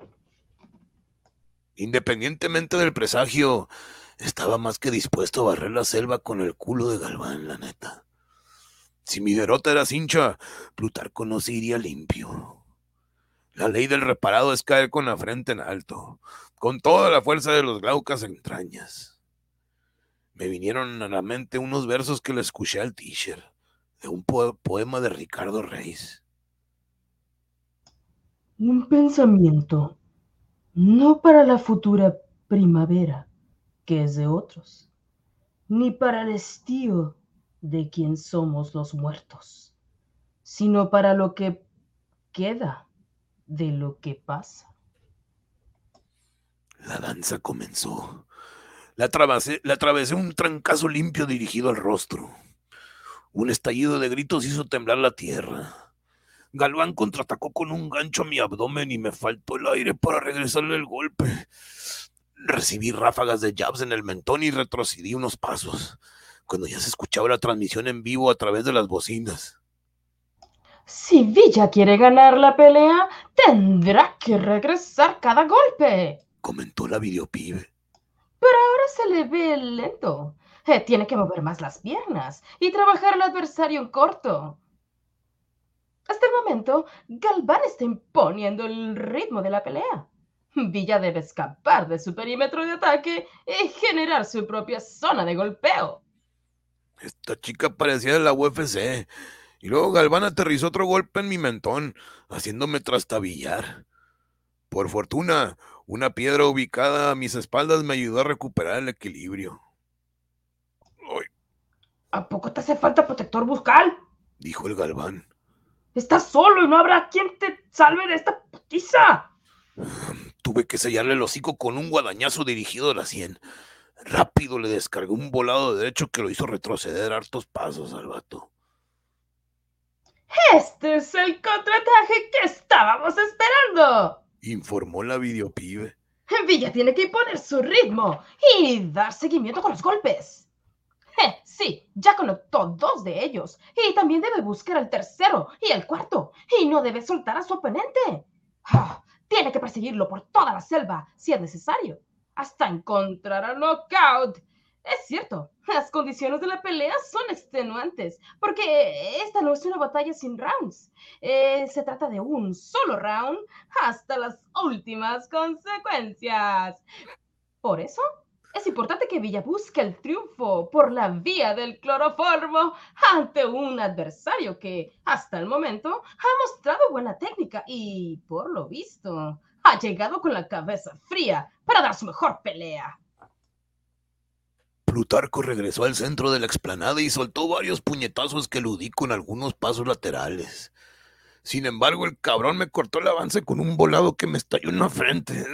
S3: Independientemente del presagio, estaba más que dispuesto a barrer la selva con el culo de Galván, la neta. Si mi derrota era cincha, Plutarco no se iría limpio. La ley del reparado es caer con la frente en alto, con toda la fuerza de los glaucas entrañas. Me vinieron a la mente unos versos que le escuché al teacher, de un poema de Ricardo Reis.
S2: Un pensamiento, no para la futura primavera, que es de otros, ni para el estío de quien somos los muertos, sino para lo que queda de lo que pasa.
S3: La danza comenzó. La atravesé, la un trancazo limpio dirigido al rostro. Un estallido de gritos hizo temblar la tierra. Galván contraatacó con un gancho a mi abdomen y me faltó el aire para regresarle el golpe. Recibí ráfagas de jabs en el mentón y retrocedí unos pasos cuando ya se escuchaba la transmisión en vivo a través de las bocinas.
S2: Si Villa quiere ganar la pelea, tendrá que regresar cada golpe,
S3: comentó la videopibe.
S2: Pero ahora se le ve lento. Eh, tiene que mover más las piernas y trabajar al adversario en corto. Hasta el momento, Galván está imponiendo el ritmo de la pelea. Villa debe escapar de su perímetro de ataque y generar su propia zona de golpeo.
S3: Esta chica parecía de la UFC. Y luego Galván aterrizó otro golpe en mi mentón, haciéndome trastabillar. Por fortuna, una piedra ubicada a mis espaldas me ayudó a recuperar el equilibrio.
S8: ¿A poco te hace falta protector bucal?
S3: Dijo el Galván.
S8: Estás solo y no habrá quien te salve de esta putiza.
S3: Tuve que sellarle el hocico con un guadañazo dirigido a la sien. Rápido le descargó un volado de derecho que lo hizo retroceder hartos pasos al vato.
S2: Este es el contrataje que estábamos esperando,
S3: informó la videopibe.
S2: Villa tiene que imponer su ritmo y dar seguimiento con los golpes. sí, ya conectó dos de ellos y también debe buscar el tercero y el cuarto y no debe soltar a su oponente. Ah, tiene que perseguirlo por toda la selva si es necesario hasta encontrar al knockout. Es cierto, las condiciones de la pelea son extenuantes, porque esta no es una batalla sin rounds. Eh, se trata de un solo round hasta las últimas consecuencias. Por eso, es importante que Villa busque el triunfo por la vía del cloroformo ante un adversario que, hasta el momento, ha mostrado buena técnica y, por lo visto, ha llegado con la cabeza fría para dar su mejor pelea.
S3: Plutarco regresó al centro de la explanada y soltó varios puñetazos que eludí con algunos pasos laterales. Sin embargo, el cabrón me cortó el avance con un volado que me estalló en la frente.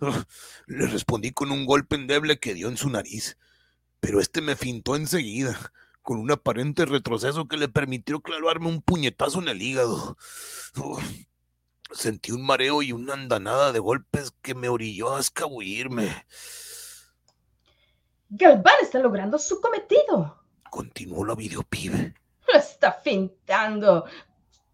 S3: Le respondí con un golpe endeble que dio en su nariz, pero este me fintó enseguida, con un aparente retroceso que le permitió clavarme un puñetazo en el hígado. Sentí un mareo y una andanada de golpes que me orilló a escabullirme.
S2: Galván está logrando su cometido.
S3: Continuó la videopibe.
S2: Lo está fintando.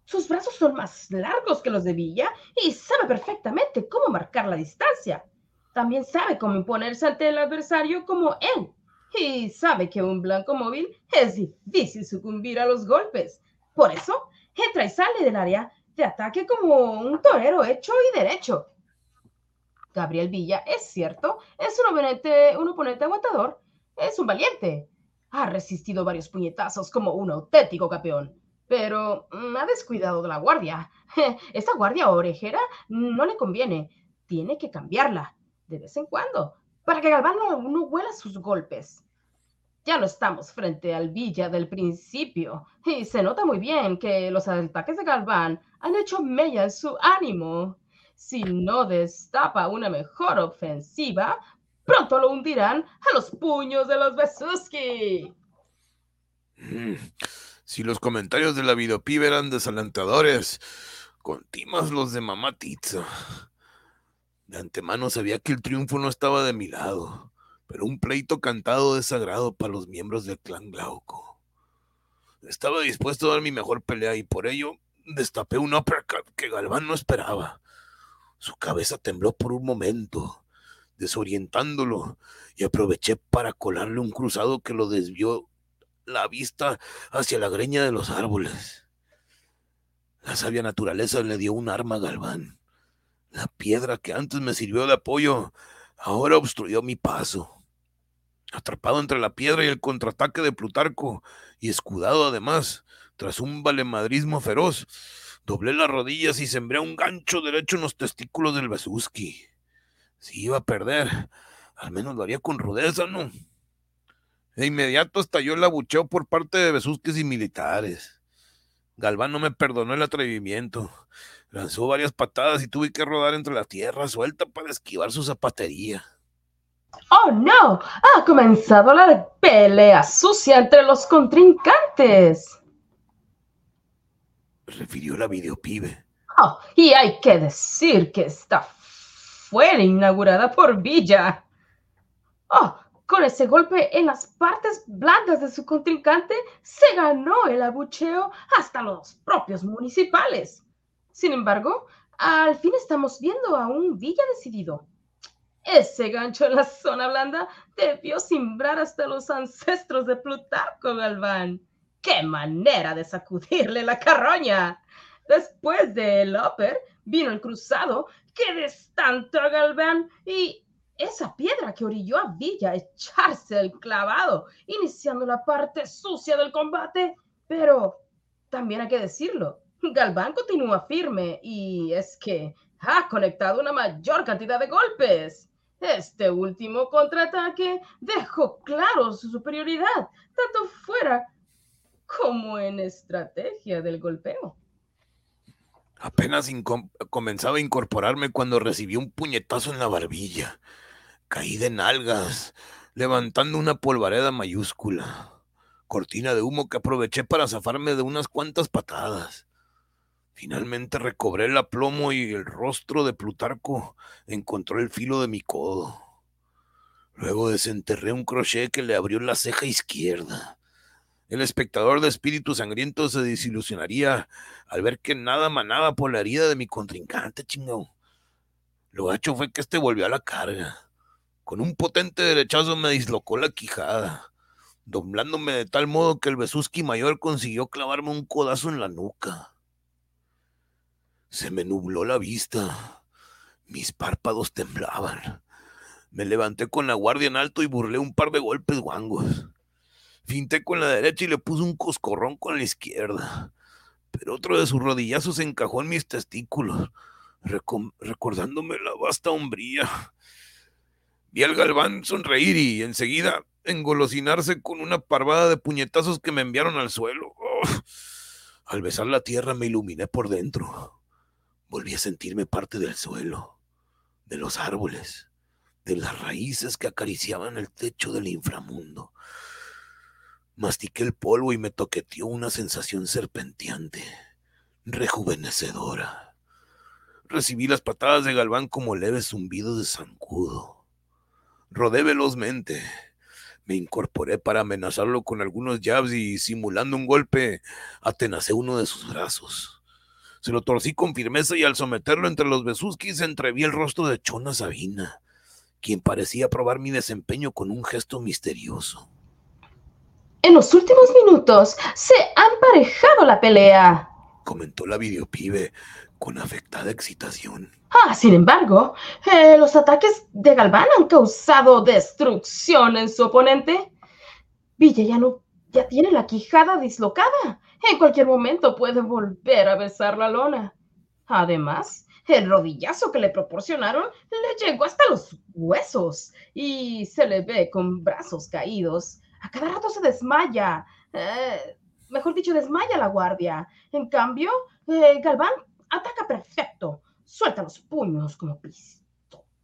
S2: Sus brazos son más largos que los de Villa y sabe perfectamente cómo marcar la distancia. También sabe cómo imponerse ante el adversario como él. Y sabe que un blanco móvil es difícil sucumbir a los golpes. Por eso, entra y sale del área de ataque como un torero hecho y derecho. Gabriel Villa, es cierto, es un oponente, un oponente aguantador, es un valiente. Ha resistido varios puñetazos como un auténtico campeón, pero mm, ha descuidado de la guardia. Esta guardia orejera no le conviene. Tiene que cambiarla de vez en cuando para que Galván no, no huela sus golpes. Ya no estamos frente al Villa del principio y se nota muy bien que los ataques de Galván han hecho mella en su ánimo. Si no destapa una mejor ofensiva, pronto lo hundirán a los puños de los Besuski.
S3: Mm, si los comentarios de la videopibe eran desalentadores, contimas los de mamá Tizza. De antemano sabía que el triunfo no estaba de mi lado, pero un pleito cantado es sagrado para los miembros del clan Glauco. Estaba dispuesto a dar mi mejor pelea y por ello destapé un uppercut que Galván no esperaba. Su cabeza tembló por un momento, desorientándolo, y aproveché para colarle un cruzado que lo desvió la vista hacia la greña de los árboles. La sabia naturaleza le dio un arma a Galván. La piedra que antes me sirvió de apoyo ahora obstruyó mi paso. Atrapado entre la piedra y el contraataque de Plutarco, y escudado además, tras un valemadrismo feroz, doblé las rodillas y sembré un gancho derecho en los testículos del Besuski. Si iba a perder, al menos lo haría con rudeza, ¿no? De inmediato estalló el abucheo por parte de Besusques y militares. Galván no me perdonó el atrevimiento. Lanzó varias patadas y tuve que rodar entre la tierra suelta para esquivar su zapatería.
S2: ¡Oh, no! Ha comenzado la pelea sucia entre los contrincantes.
S3: Refirió la videopibe.
S2: Oh, y hay que decir que esta fue inaugurada por Villa. Oh, con ese golpe en las partes blandas de su contrincante, se ganó el abucheo hasta los propios municipales. Sin embargo, al fin estamos viendo a un Villa decidido. Ese gancho en la zona blanda debió simbrar hasta los ancestros de Plutarco Galván. ¡Qué manera de sacudirle la carroña! Después del upper vino el cruzado que a Galván y esa piedra que orilló a Villa a echarse el clavado, iniciando la parte sucia del combate. Pero también hay que decirlo, Galván continúa firme y es que ha conectado una mayor cantidad de golpes. Este último contraataque dejó claro su superioridad, tanto fuera como en estrategia del golpeo.
S3: Apenas comenzaba a incorporarme cuando recibí un puñetazo en la barbilla. Caí de nalgas, levantando una polvareda mayúscula. Cortina de humo que aproveché para zafarme de unas cuantas patadas. Finalmente recobré el aplomo y el rostro de Plutarco encontró el filo de mi codo. Luego desenterré un crochet que le abrió la ceja izquierda. El espectador de espíritu sangriento se desilusionaría al ver que nada manaba por la herida de mi contrincante, chingón. Lo gacho fue que este volvió a la carga. Con un potente derechazo me dislocó la quijada, doblándome de tal modo que el Besuski mayor consiguió clavarme un codazo en la nuca. Se me nubló la vista. Mis párpados temblaban. Me levanté con la guardia en alto y burlé un par de golpes guangos. Finté con la derecha y le puse un coscorrón con la izquierda. Pero otro de sus rodillazos encajó en mis testículos,
S1: recordándome la vasta hombría. Vi al Galván sonreír y enseguida engolosinarse con una parvada de puñetazos que me enviaron al suelo. Al besar la tierra me iluminé por dentro. Volví a sentirme parte del suelo, de los árboles, de las raíces que acariciaban el techo del inframundo. Mastiqué el polvo y me toqueteó una sensación serpenteante, rejuvenecedora. Recibí las patadas de Galván como leves zumbidos de zancudo. Rodé velozmente. Me incorporé para amenazarlo con algunos jabs y, simulando un golpe, atenacé uno de sus brazos. Se lo torcí con firmeza y al someterlo entre los besuskis entreví el rostro de Chona Sabina, quien parecía probar mi desempeño con un gesto misterioso.
S2: En los últimos minutos se ha emparejado la pelea,
S1: comentó la videopibe con afectada excitación.
S2: Ah, sin embargo, eh, los ataques de Galván han causado destrucción en su oponente. Villa ya no, ya tiene la quijada dislocada. En cualquier momento puede volver a besar la lona. Además, el rodillazo que le proporcionaron le llegó hasta los huesos y se le ve con brazos caídos. A cada rato se desmaya. Eh, mejor dicho, desmaya la guardia. En cambio, eh, Galván ataca perfecto. Suelta los puños como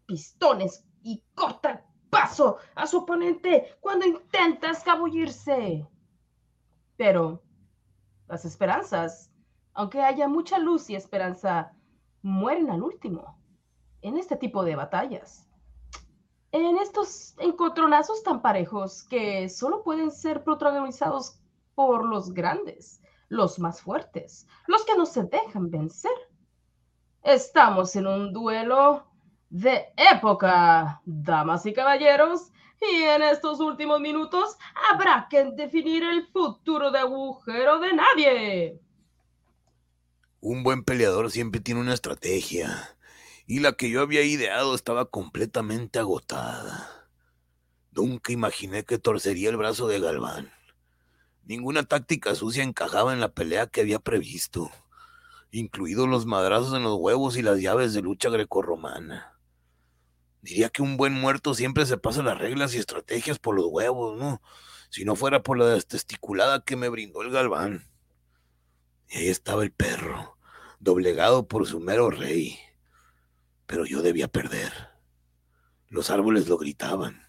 S2: pistones y corta el paso a su oponente cuando intenta escabullirse. Pero las esperanzas, aunque haya mucha luz y esperanza, mueren al último en este tipo de batallas. En estos encontronazos tan parejos que solo pueden ser protagonizados por los grandes, los más fuertes, los que no se dejan vencer. Estamos en un duelo de época, damas y caballeros, y en estos últimos minutos habrá que definir el futuro de agujero de nadie.
S1: Un buen peleador siempre tiene una estrategia, y la que yo había ideado estaba completamente agotada. Nunca imaginé que torcería el brazo de Galván. Ninguna táctica sucia encajaba en la pelea que había previsto, incluidos los madrazos en los huevos y las llaves de lucha grecorromana. Diría que un buen muerto siempre se pasa las reglas y estrategias por los huevos, ¿no? Si no fuera por la destesticulada que me brindó el galván. Y ahí estaba el perro, doblegado por su mero rey. Pero yo debía perder. Los árboles lo gritaban,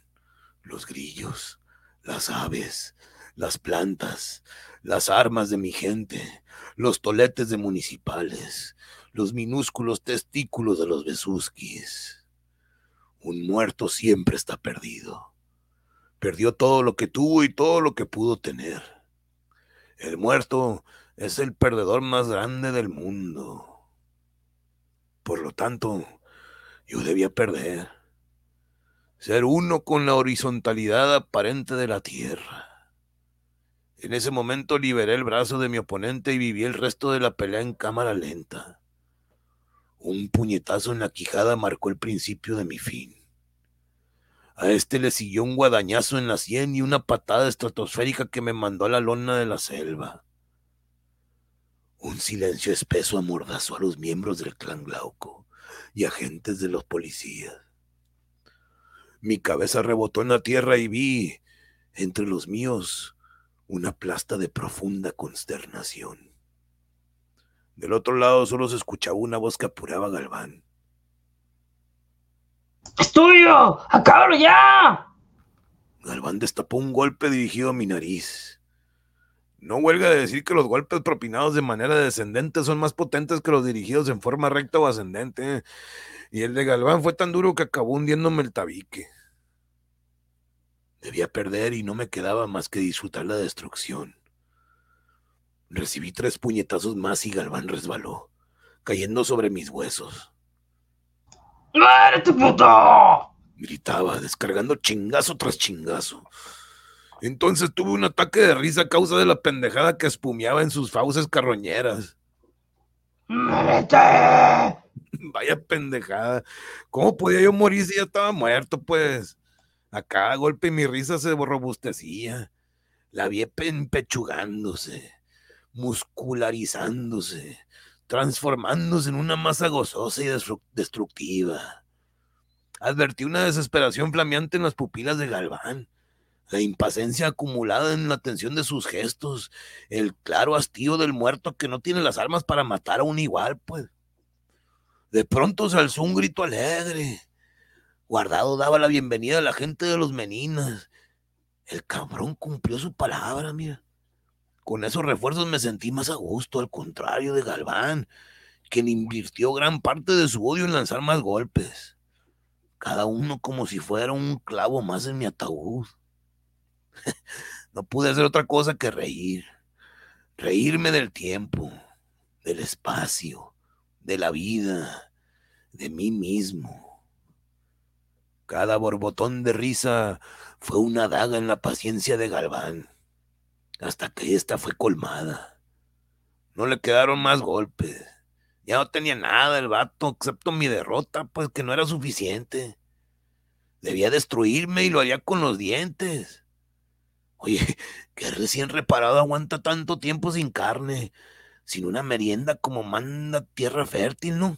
S1: los grillos, las aves, las plantas, las armas de mi gente, los toletes de municipales, los minúsculos testículos de los besuskis. Un muerto siempre está perdido. Perdió todo lo que tuvo y todo lo que pudo tener. El muerto es el perdedor más grande del mundo. Por lo tanto, yo debía perder. Ser uno con la horizontalidad aparente de la tierra en ese momento liberé el brazo de mi oponente y viví el resto de la pelea en cámara lenta. Un puñetazo en la quijada marcó el principio de mi fin. A este le siguió un guadañazo en la sien y una patada estratosférica que me mandó a la lona de la selva. Un silencio espeso amordazó a los miembros del clan Glauco y agentes de los policías. Mi cabeza rebotó en la tierra y vi, entre los míos, una plasta de profunda consternación. Del otro lado solo se escuchaba una voz que apuraba a Galván.
S9: ¡Estudio! ¡Acábalo ya!
S1: Galván destapó un golpe dirigido a mi nariz. No huelga de decir que los golpes propinados de manera descendente son más potentes que los dirigidos en forma recta o ascendente. Y el de Galván fue tan duro que acabó hundiéndome el tabique. Debía perder y no me quedaba más que disfrutar la destrucción. Recibí tres puñetazos más y Galván resbaló, cayendo sobre mis huesos.
S9: ¡Muérete, puto!
S1: Gritaba, descargando chingazo tras chingazo. Entonces tuve un ataque de risa a causa de la pendejada que espumeaba en sus fauces carroñeras. Vaya pendejada. ¿Cómo podía yo morir si ya estaba muerto, pues? A cada golpe mi risa se robustecía. La vi empechugándose, muscularizándose, transformándose en una masa gozosa y destructiva. Advertí una desesperación flameante en las pupilas de Galván, la impaciencia acumulada en la tensión de sus gestos, el claro hastío del muerto que no tiene las armas para matar a un igual, pues. De pronto se alzó un grito alegre. Guardado daba la bienvenida a la gente de los Meninas. El cabrón cumplió su palabra, mira. Con esos refuerzos me sentí más a gusto, al contrario de Galván, quien invirtió gran parte de su odio en lanzar más golpes. Cada uno como si fuera un clavo más en mi ataúd. no pude hacer otra cosa que reír. Reírme del tiempo, del espacio, de la vida, de mí mismo. Cada borbotón de risa fue una daga en la paciencia de Galván hasta que esta fue colmada. No le quedaron más golpes. Ya no tenía nada el vato, excepto mi derrota, pues que no era suficiente. Debía destruirme y lo haría con los dientes. Oye, que recién reparado aguanta tanto tiempo sin carne, sin una merienda como manda tierra fértil, ¿no?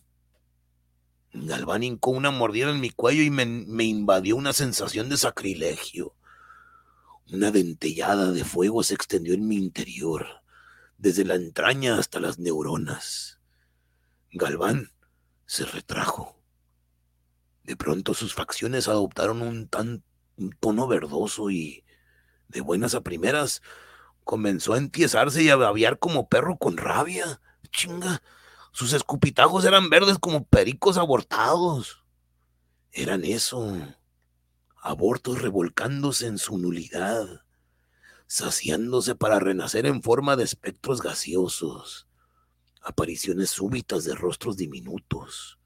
S1: Galván hincó una mordida en mi cuello y me, invadió una sensación de sacrilegio. Una dentellada de fuego se extendió en mi interior, desde la entraña hasta las neuronas. Galván se retrajo. De pronto sus facciones adoptaron un, tan, tono verdoso y, de buenas a primeras, comenzó a entiesarse y a babear como perro con rabia. Chinga, sus escupitajos eran verdes como pericos abortados. Eran eso, abortos revolcándose en su nulidad, saciándose para renacer en forma de espectros gaseosos, apariciones súbitas de rostros diminutos,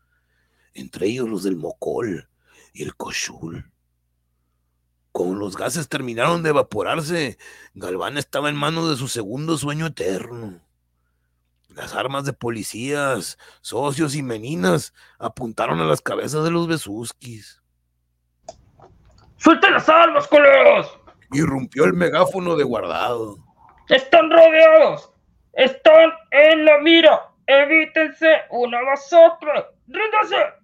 S1: entre ellos los del mocol y el cochul. Cuando los gases terminaron de evaporarse, Galván estaba en manos de su segundo sueño eterno. Las armas de policías, socios y meninas apuntaron a las cabezas de los besuskis.
S2: ¡Suelten las armas, colegas!
S1: Irrumpió el megáfono de guardado.
S2: ¡Están rodeados! ¡Están en la mira! ¡Evítense una masacre! ¡Ríndanse!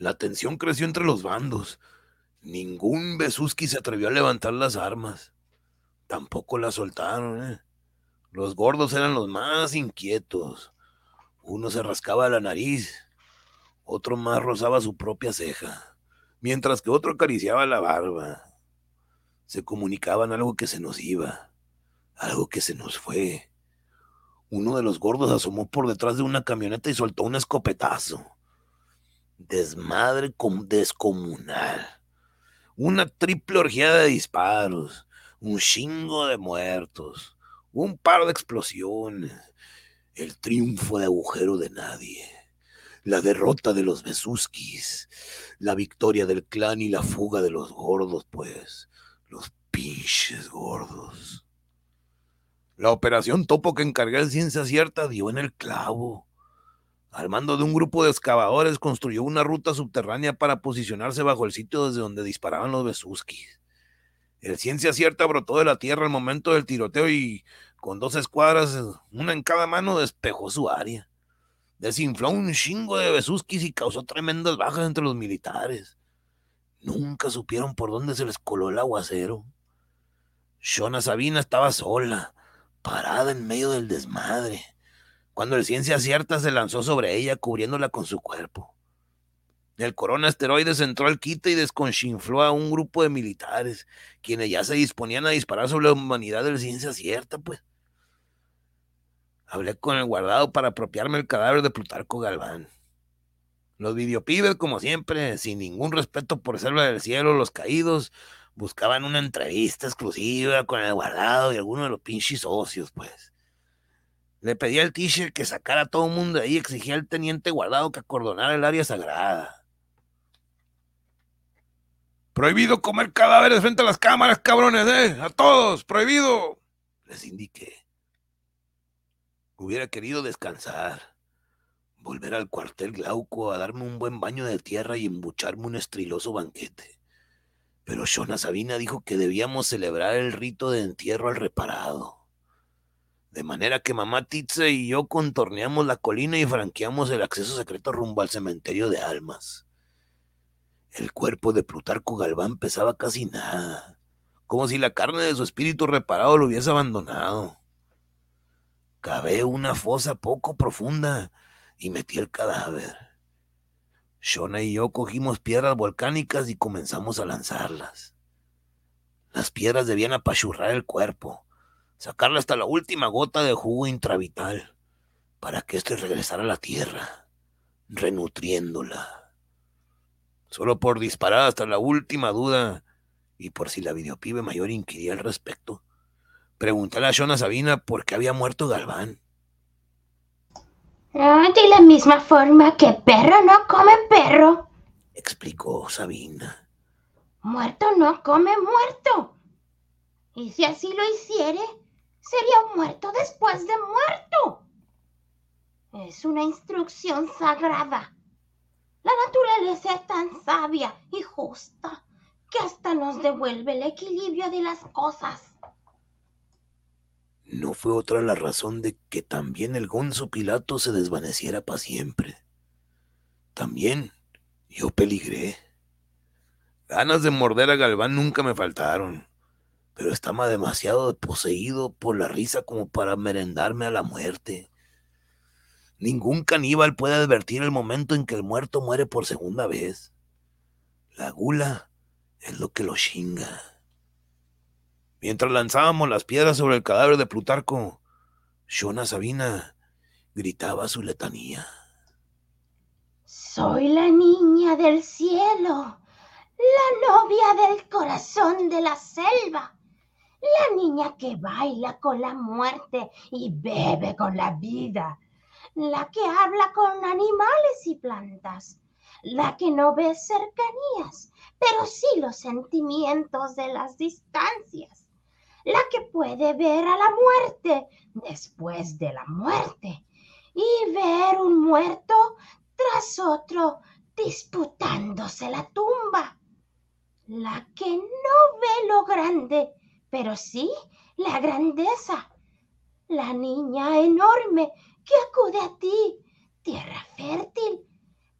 S1: La tensión creció entre los bandos. Ningún Besuski se atrevió a levantar las armas. Tampoco las soltaron, ¿eh? Los gordos eran los más inquietos. Uno se rascaba la nariz, otro más rozaba su propia ceja mientras que otro acariciaba la barba. Se comunicaban algo que se nos iba, algo que se nos fue. Uno de los gordos asomó por detrás de una camioneta y soltó un escopetazo. Desmadre descomunal. Una triple orgía de disparos, un chingo de muertos, un par de explosiones, el triunfo de agujero de nadie la derrota de los Besuskis, la victoria del clan y la fuga de los gordos, pues, los pinches gordos. La operación Topo que encargué en Ciencia Cierta dio en el clavo. Al mando de un grupo de excavadores construyó una ruta subterránea para posicionarse bajo el sitio desde donde disparaban los Besuskis. El Ciencia Cierta brotó de la tierra al momento del tiroteo y con dos escuadras, una en cada mano, despejó su área desinfló un chingo de besuskis y causó tremendas bajas entre los militares. Nunca supieron por dónde se les coló el aguacero. Shona Sabina estaba sola, parada en medio del desmadre, cuando el ciencia cierta se lanzó sobre ella cubriéndola con su cuerpo. El corona asteroides entró al quite y desconchinfló a un grupo de militares, quienes ya se disponían a disparar sobre la humanidad del ciencia cierta, pues. Hablé con el guardado para apropiarme el cadáver de Plutarco Galván. Los videopibes, como siempre, sin ningún respeto por selva del cielo, los caídos, buscaban una entrevista exclusiva con el guardado y alguno de los pinches socios, pues. Le pedí al teacher que sacara a todo el mundo de ahí y exigía al teniente guardado que acordonara el área sagrada. Prohibido comer cadáveres frente a las cámaras, cabrones, ¿eh? A todos, prohibido. Les indiqué. Hubiera querido descansar, volver al cuartel Glauco a darme un buen baño de tierra y embucharme un estriloso banquete. Pero Shona Sabina dijo que debíamos celebrar el rito de entierro al reparado. De manera que mamá Titze y yo contorneamos la colina y franqueamos el acceso secreto rumbo al cementerio de almas. El cuerpo de Plutarco Galván pesaba casi nada, como si la carne de su espíritu reparado lo hubiese abandonado. Cavé una fosa poco profunda y metí el cadáver. Shona y yo cogimos piedras volcánicas y comenzamos a lanzarlas. Las piedras debían apachurrar el cuerpo, sacarle hasta la última gota de jugo intravital, para que éste regresara a la tierra, renutriéndola. Solo por disparar hasta la última duda, y por si la videopibe mayor inquiría al respecto, pregunté a Shona Sabina por qué había muerto Galván.
S2: Ah, de la misma forma que perro no come perro,
S1: explicó Sabina.
S2: Muerto no come muerto. Y si así lo hiciere, sería muerto después de muerto. Es una instrucción sagrada. La naturaleza es tan sabia y justa que hasta nos devuelve el equilibrio de las cosas.
S1: No fue otra la razón de que también el gonzo Pilato se desvaneciera para siempre. También yo peligré. Ganas de morder a Galván nunca me faltaron pero estaba demasiado poseído por la risa como para merendarme a la muerte. Ningún caníbal puede advertir el momento en que el muerto muere por segunda vez. La gula es lo que lo chinga. Mientras lanzábamos las piedras sobre el cadáver de Plutarco, Shona Sabina gritaba su letanía.
S2: Soy la niña del cielo, la novia del corazón de la selva la niña que baila con la muerte y bebe con la vida, la que habla con animales y plantas, la que no ve cercanías, pero sí los sentimientos de las distancias, la que puede ver a la muerte después de la muerte y ver un muerto tras otro disputándose la tumba, la que no ve lo grande pero sí la grandeza, la niña enorme que acude a ti, tierra fértil,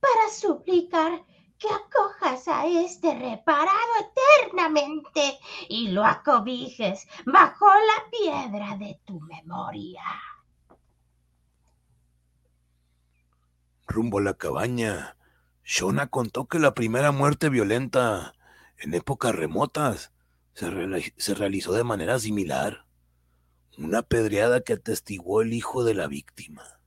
S2: para suplicar que acojas a este reparado eternamente y lo acobijes bajo la piedra de tu memoria.
S1: Rumbo a la cabaña, Shona contó que la primera muerte violenta en épocas remotas se, realizó de manera similar, una pedreada que atestiguó el hijo de la víctima.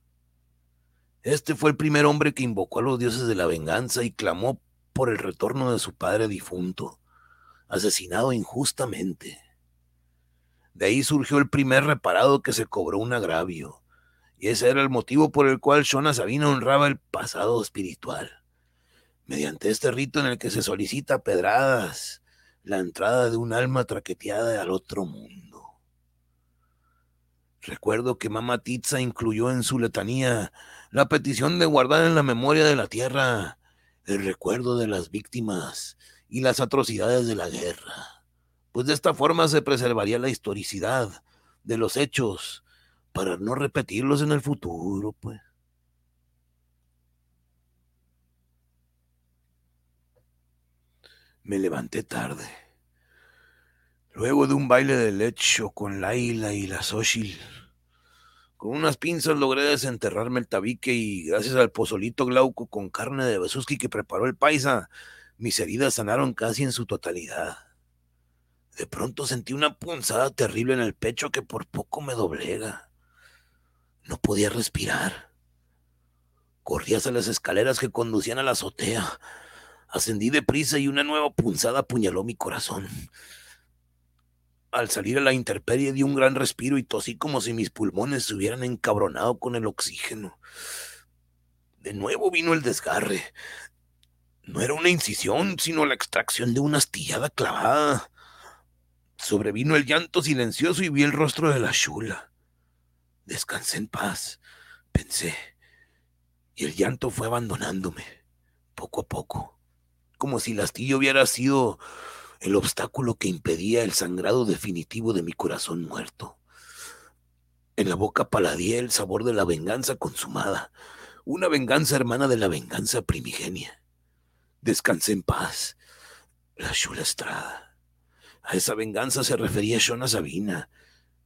S1: Este fue el primer hombre que invocó a los dioses de la venganza y clamó por el retorno de su padre difunto, asesinado injustamente. De ahí surgió el primer reparado que se cobró un agravio, y ese era el motivo por el cual Shona Sabina honraba el pasado espiritual, mediante este rito en el que se solicita pedradas, la entrada de un alma traqueteada al otro mundo. Recuerdo que Mama Titza incluyó en su letanía la petición de guardar en la memoria de la tierra el recuerdo de las víctimas y las atrocidades de la guerra, pues de esta forma se preservaría la historicidad de los hechos para no repetirlos en el futuro, pues. Me levanté tarde. Luego de un baile de lecho con Laila y la Xochitl, con unas pinzas logré desenterrarme el tabique y gracias al pozolito glauco con carne de besuski que preparó el paisa, mis heridas sanaron casi en su totalidad. De pronto sentí una punzada terrible en el pecho que por poco me doblega. No podía respirar. Corrí hacia las escaleras que conducían a la azotea. Ascendí deprisa y una nueva punzada apuñaló mi corazón. Al salir a la intemperie di un gran respiro y tosí como si mis pulmones se hubieran encabronado con el oxígeno. De nuevo vino el desgarre. No era una incisión, sino la extracción de una astillada clavada. Sobrevino el llanto silencioso y vi el rostro de la chula. Descansé en paz, pensé, y el llanto fue abandonándome, poco a poco como si la astilla hubiera sido el obstáculo que impedía el sangrado definitivo de mi corazón muerto.
S3: En la boca paladía el sabor de la venganza consumada, una venganza hermana de la venganza primigenia. Descansé en paz, la chula Estrada. A esa venganza se refería Shona Sabina.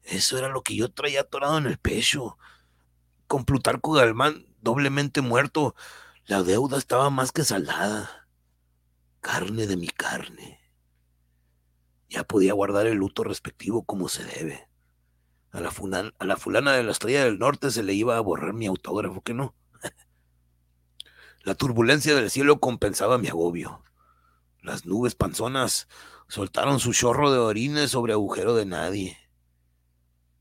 S3: Eso era lo que yo traía atorado en el pecho. Con Plutarco Galmán doblemente muerto, la deuda estaba más que saldada. Carne de mi carne. Ya podía guardar el luto respectivo como se debe. A la, fulana de la estrella del norte se le iba a borrar mi autógrafo, que no. la turbulencia del cielo compensaba mi agobio. Las nubes panzonas soltaron su chorro de orines sobre agujero de nadie.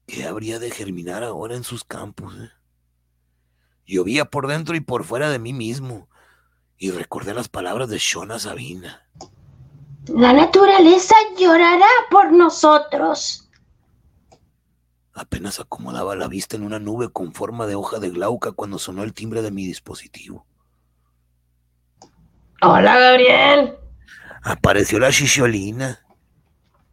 S3: ¿Qué habría de germinar ahora en sus campos? Eh? Llovía por dentro y por fuera de mí mismo, y recordé las palabras de Shona Sabina.
S7: La naturaleza llorará por nosotros.
S3: Apenas acomodaba la vista en una nube con forma de hoja de glauca cuando sonó el timbre de mi dispositivo.
S2: Hola, Gabriel.
S3: Apareció la chicholina.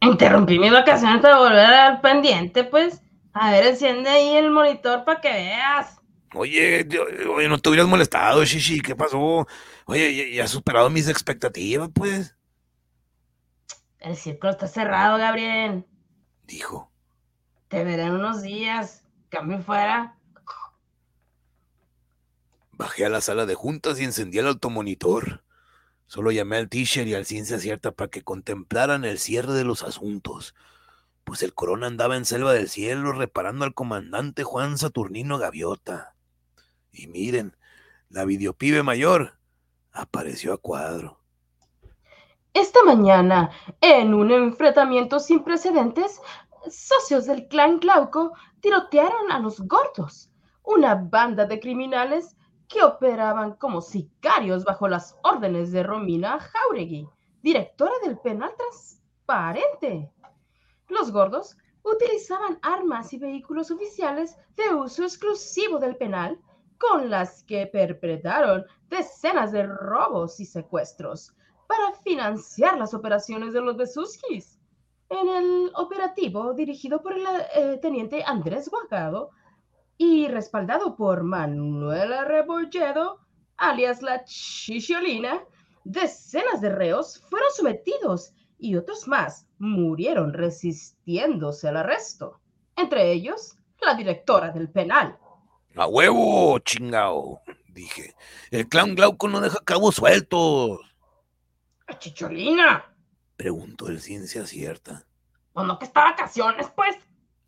S2: Interrumpí mi vacaciones para volver al pendiente, pues. A ver, enciende ahí el monitor para que veas.
S3: Oye, oye, no te hubieras molestado, Shishi, ¿qué pasó? Oye, ya, has superado mis expectativas, pues.
S2: El círculo está cerrado, Gabriel.
S3: Dijo.
S2: Te veré en unos días. Cambio fuera.
S3: Bajé a la sala de juntas y encendí el automonitor. Solo llamé al teacher y al ciencia cierta para que contemplaran el cierre de los asuntos, pues el corona andaba en selva del cielo reparando al comandante Juan Saturnino Gaviota. Y miren, la videopibe mayor apareció a cuadro.
S2: Esta mañana, en un enfrentamiento sin precedentes, socios del clan Glauco tirotearon a los gordos, una banda de criminales que operaban como sicarios bajo las órdenes de Romina Jauregui, directora del penal transparente. Los gordos utilizaban armas y vehículos oficiales de uso exclusivo del penal, con las que perpetraron decenas de robos y secuestros para financiar las operaciones de los Besuskis. En el operativo dirigido por el eh, teniente Andrés Guagado, y respaldado por Manuela Rebolledo, alias la Chicholina, decenas de reos fueron sometidos y otros más murieron resistiéndose al arresto. Entre ellos, la directora del penal.
S3: ¡A huevo, chingao! Dije. El clown Glauco no deja cabos sueltos.
S2: ¿A Chicholina?
S3: Preguntó el ciencia cierta.
S2: ¿O no que está vacaciones, pues?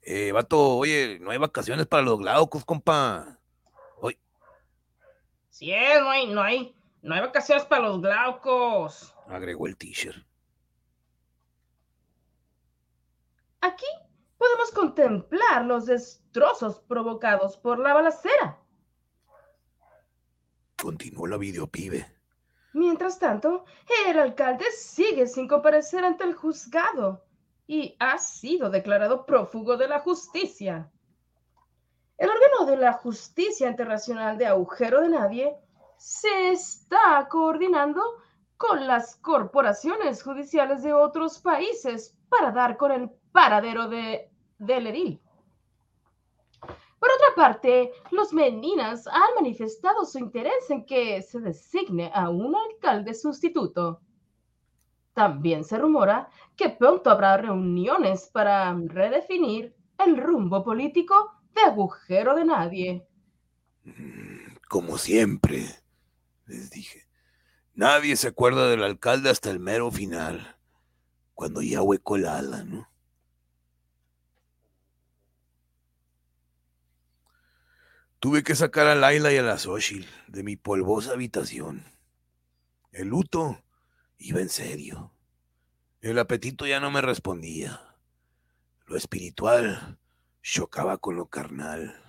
S3: Eh, vato, oye, no hay vacaciones para los glaucos, compa. Hoy.
S2: Sí, no hay, no hay, no hay vacaciones para los glaucos.
S3: Agregó el teacher.
S2: Aquí podemos contemplar los destrozos provocados por la balacera.
S3: Continuó la videopibe.
S2: Mientras tanto, el alcalde sigue sin comparecer ante el juzgado y ha sido declarado prófugo de la justicia. El órgano de la justicia internacional de agujero de nadie se está coordinando con las corporaciones judiciales de otros países para dar con el paradero de, del edil. Por otra parte, los meninas han manifestado su interés en que se designe a un alcalde sustituto. También se rumora que pronto habrá reuniones para redefinir el rumbo político de agujero de nadie.
S3: Mm, como siempre, les dije, nadie se acuerda del alcalde hasta el mero final, cuando ya hueco el ala, ¿no? Tuve que sacar a Laila y a la Xochitl de mi polvosa habitación. El luto Iba en serio. El apetito ya no me respondía. Lo espiritual chocaba con lo carnal.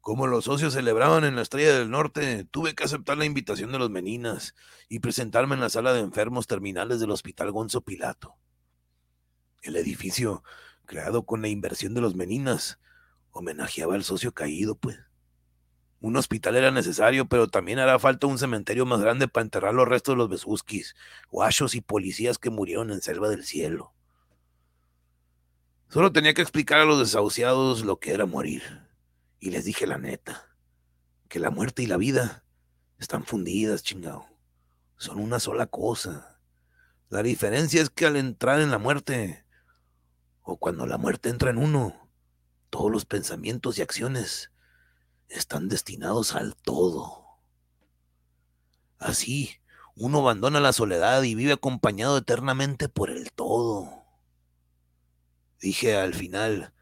S3: Como los socios celebraban en la Estrella del Norte, tuve que aceptar la invitación de los meninas y presentarme en la sala de enfermos terminales del Hospital Gonzo Pilato. El edificio, creado con la inversión de los meninas, homenajeaba al socio caído, pues. Un hospital era necesario, pero también hará falta un cementerio más grande para enterrar los restos de los besuskis, guachos y policías que murieron en selva del cielo. Solo tenía que explicar a los desahuciados lo que era morir. Y les dije la neta, que la muerte y la vida están fundidas, chingado. Son una sola cosa. La diferencia es que al entrar en la muerte, o cuando la muerte entra en uno, todos los pensamientos y acciones están destinados al todo. Así, uno abandona la soledad y vive acompañado eternamente por el todo. Dije al final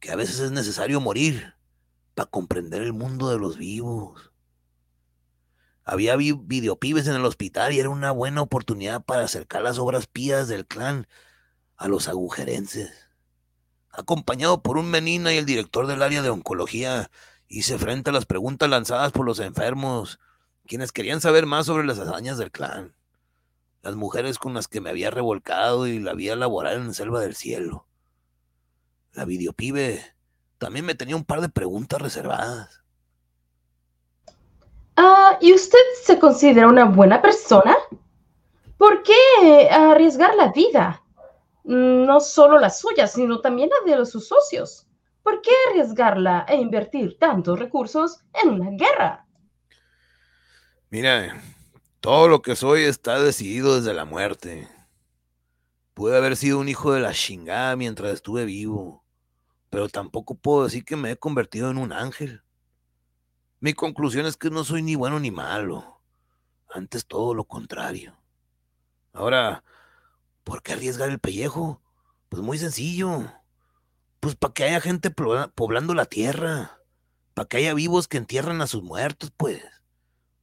S3: que a veces es necesario morir para comprender el mundo de los vivos. Había videopibes en el hospital y era una buena oportunidad para acercar las obras pías del clan a los agujerenses. Acompañado por un menina y el director del área de oncología, hice frente a las preguntas lanzadas por los enfermos, quienes querían saber más sobre las hazañas del clan, las mujeres con las que me había revolcado y la vida laboral en Selva del Cielo. La videopibe también me tenía un par de preguntas reservadas.
S2: Ah, ¿y usted se considera una buena persona? ¿Por qué arriesgar la vida? Mm, no solo la suya, sino también la de sus socios. ¿Por qué arriesgarla e invertir tantos recursos en una guerra?
S3: Mira, todo lo que soy está decidido desde la muerte. Pude haber sido un hijo de la chingada mientras estuve vivo pero tampoco puedo decir que me he convertido en un ángel. Mi conclusión es que no soy ni bueno ni malo, antes todo lo contrario. Ahora, ¿por qué arriesgar el pellejo? Pues muy sencillo. Pues para que haya gente poblando la tierra, para que haya vivos que entierran a sus muertos, pues.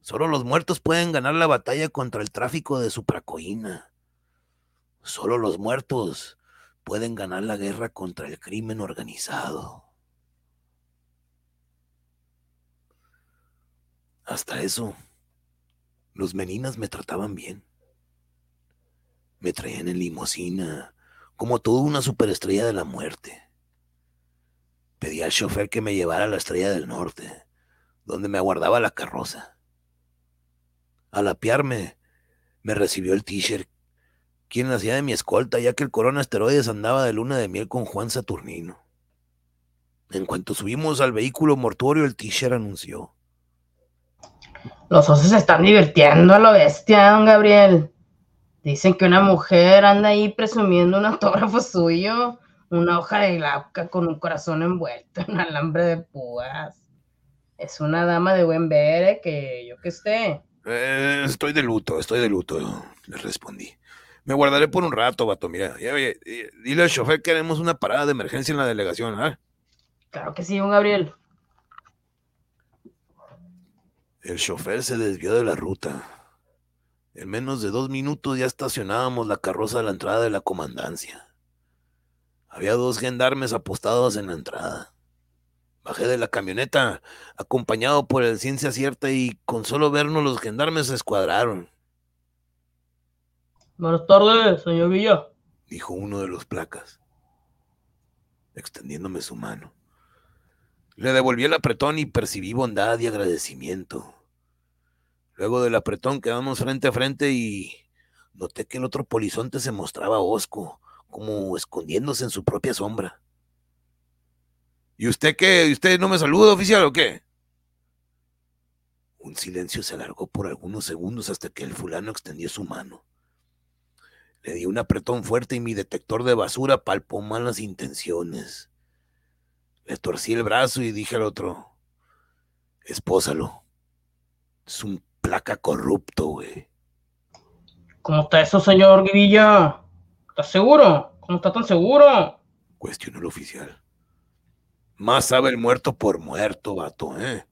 S3: Solo los muertos pueden ganar la batalla contra el tráfico de supracoína. Solo los muertos pueden ganar la guerra contra el crimen organizado. Hasta eso, los meninas me trataban bien. Me traían en limosina, como toda una superestrella de la muerte. Pedí al chofer que me llevara a la estrella del norte, donde me aguardaba la carroza. Al apiarme, me recibió el t-shirt quien hacía de mi escolta, ya que el corona asteroides andaba de luna de miel con Juan Saturnino. En cuanto subimos al vehículo mortuorio, el t-shirt anunció.
S2: Los osos están divirtiendo a lo bestia, don Gabriel. Dicen que una mujer anda ahí presumiendo un autógrafo suyo, una hoja de glauca con un corazón envuelto en alambre de púas. Es una dama de buen ver, ¿eh? que yo que esté.
S3: Eh, estoy de luto, estoy de luto, le respondí. Me guardaré por un rato, vato. Mira, dile al chofer que haremos una parada de emergencia en la delegación, ¿ah?
S2: Claro que sí, don Gabriel.
S3: El chofer se desvió de la ruta. En menos de dos minutos ya estacionábamos la carroza a la entrada de la comandancia. Había dos gendarmes apostados en la entrada. Bajé de la camioneta, acompañado por el ciencia cierta, y con solo vernos los gendarmes se escuadraron.
S8: Buenas tardes, señor Villa.
S3: Dijo uno de los placas, extendiéndome su mano. Le devolví el apretón y percibí bondad y agradecimiento. Luego del apretón quedamos frente a frente y noté que el otro polizonte se mostraba hosco, como escondiéndose en su propia sombra. ¿Y usted qué? ¿Y ¿Usted no me saluda, oficial, o qué? Un silencio se alargó por algunos segundos hasta que el fulano extendió su mano. Le di un apretón fuerte y mi detector de basura palpó malas intenciones. Le torcí el brazo y dije al otro, espósalo. Es un placa corrupto, güey.
S8: ¿Cómo está eso, señor Guivilla? ¿Estás seguro? ¿Cómo está tan seguro?
S3: Cuestionó el oficial. Más sabe el muerto por muerto, vato, ¿eh?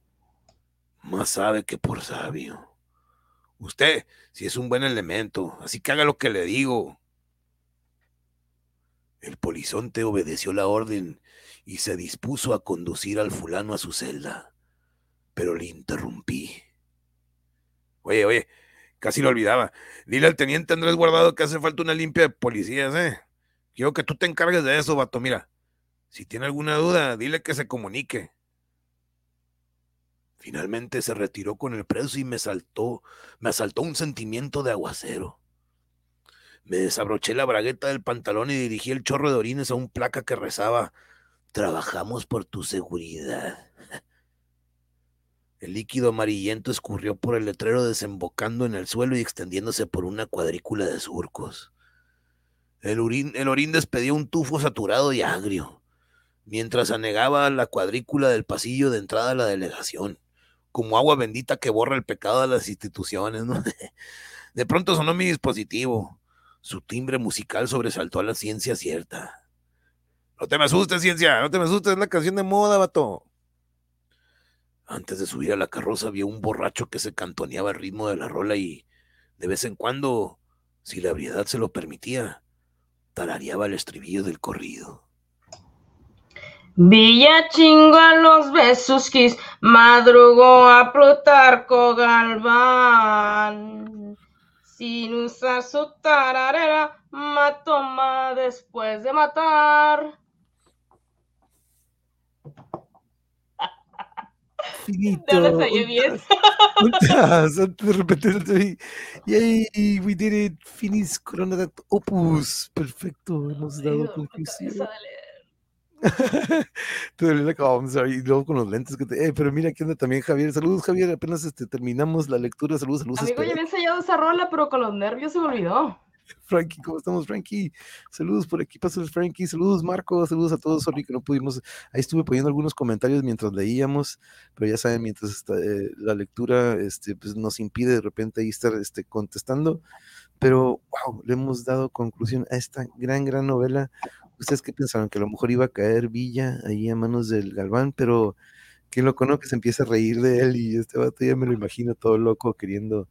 S3: Más sabe que por sabio. Usted, si es un buen elemento, así que haga lo que le digo. El polizonte obedeció la orden y se dispuso a conducir al fulano a su celda, pero le interrumpí. Oye, oye, casi lo olvidaba. Dile al teniente Andrés Guardado que hace falta una limpia de policías, ¿eh? Quiero que tú te encargues de eso, vato. Mira, si tiene alguna duda, dile que se comunique. Finalmente se retiró con el preso y me saltó, me asaltó un sentimiento de aguacero. Me desabroché la bragueta del pantalón y dirigí el chorro de orines a un placa que rezaba, Trabajamos por tu seguridad. El líquido amarillento escurrió por el letrero desembocando en el suelo y extendiéndose por una cuadrícula de surcos. El, orín, el despedía un tufo saturado y agrio, mientras anegaba la cuadrícula del pasillo de entrada a la delegación, como agua bendita que borra el pecado de las instituciones. De pronto sonó mi dispositivo. Su timbre musical sobresaltó a la ciencia cierta. No te me asustes, ciencia, no te me asustes, es la canción de moda, vato. Antes de subir a la carroza había un borracho que se cantoneaba al ritmo de la rola y, de vez en cuando, si la ebriedad se lo permitía, tarareaba el estribillo del corrido.
S2: Villa chingo a los besos quis, madrugó a Plutarco Galván. Sin usar su tararera, mató más después de matar.
S1: Finito.
S2: No lo bien.
S1: De repente, yay, we did it. Finis Corona Opus. Perfecto, hemos dado conclusión. Te duele la cabeza y luego con los lentes que te. Eh, pero mira, aquí anda también Javier. Saludos, Javier. Apenas este, terminamos la lectura. Saludos, saludos.
S2: Amigo, ya había ensayado esa rola, pero con los nervios se me olvidó.
S1: Frankie, ¿cómo estamos, Frankie? Saludos por aquí, pasos Frankie. Saludos, Marco. Saludos a todos. Sorry que no pudimos. Ahí estuve poniendo algunos comentarios mientras leíamos, pero ya saben, mientras eh, la lectura este, pues nos impide de repente estar este, contestando. Pero, wow, le hemos dado conclusión a esta gran, gran novela. ¿Ustedes qué pensaron? Que a lo mejor iba a caer Villa ahí a manos del Galván, pero qué loco, ¿no? Que se empieza a reír de él y este vato ya me lo imagino todo loco queriendo,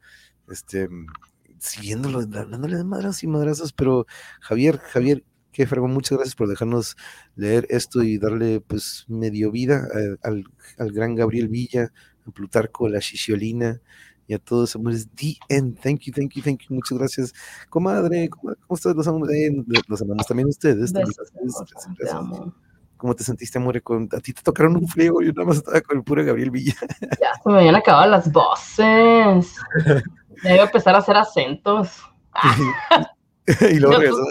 S1: este, siguiéndolo, dándole de madras y madrazos, pero Javier, Javier, qué fregón, muchas gracias por dejarnos leer esto y darle pues medio vida a, al, al, gran Gabriel Villa, a Plutarco, la Shisiolina y a todos amores. The end. Thank you, thank you, thank you. Muchas gracias. Comadre, ¿cómo, cómo estás? Los amamos, eh, los amamos también ustedes.
S2: Amo.
S1: ¿Cómo te sentiste, amor? A ti te tocaron un friego, yo nada más estaba con el puro Gabriel Villa.
S2: Ya se me habían acabado las voces. Ya iba a empezar a hacer acentos.
S1: y luego regresó,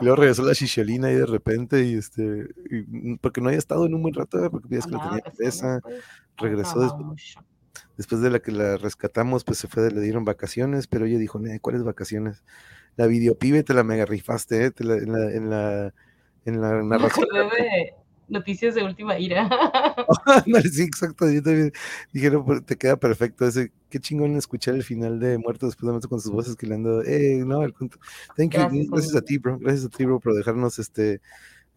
S1: y luego regresó la chicholina y de repente, y este, y, porque no había estado en un buen rato, porque ya que la tenía presa, regresó después, después, de la que la rescatamos, pues se fue, le dieron vacaciones, pero ella dijo, ¿cuáles vacaciones? La videopibe te la mega rifaste, ¿eh? te la, en la, en la, en la narración.
S2: de noticias de última ira.
S1: sí, exacto. Yo también dije, no, te queda perfecto ese. Qué chingón escuchar el final de Muerto después de con sus voces que le han dado. Eh, no, el cuento. Thank you. Gracias, gracias a ti, bro. Gracias a ti, bro, por dejarnos este.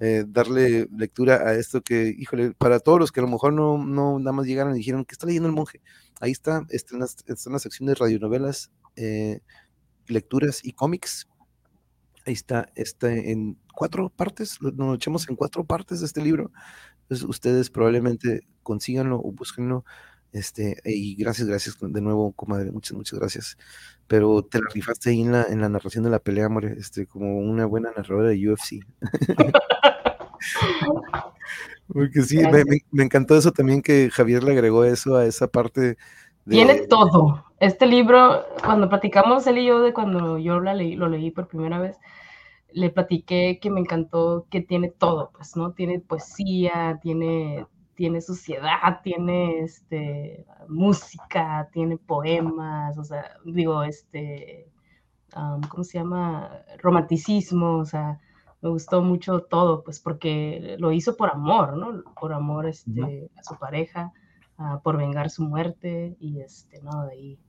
S1: Eh, darle lectura a esto que, híjole, para todos los que a lo mejor no, no nada más llegaron y dijeron que está leyendo el monje. Ahí está, está en la, está en la sección de radionovelas, eh, lecturas y cómics ahí está, está en cuatro partes, nos echamos en cuatro partes de este libro. Entonces ustedes probablemente consíganlo o búsquenlo. Este, y gracias, gracias de nuevo, comadre, muchas, muchas gracias. Pero te la rifaste ahí en la, en la narración de la pelea, amor, este, como una buena narradora de UFC. Porque sí, me, me, me, encantó eso también que Javier le agregó eso a esa parte.
S2: Tiene todo. Este libro, cuando platicamos él y yo de cuando yo la leí, lo leí por primera vez, le platiqué que me encantó que tiene todo, pues, ¿no? Tiene poesía, tiene, tiene suciedad, tiene este, música, tiene poemas, o sea, digo, este, um, ¿cómo se llama? Romanticismo, o sea, me gustó mucho todo, pues, porque lo hizo por amor, ¿no? Por amor este, a su pareja, uh, por vengar su muerte, y este, no, de ahí,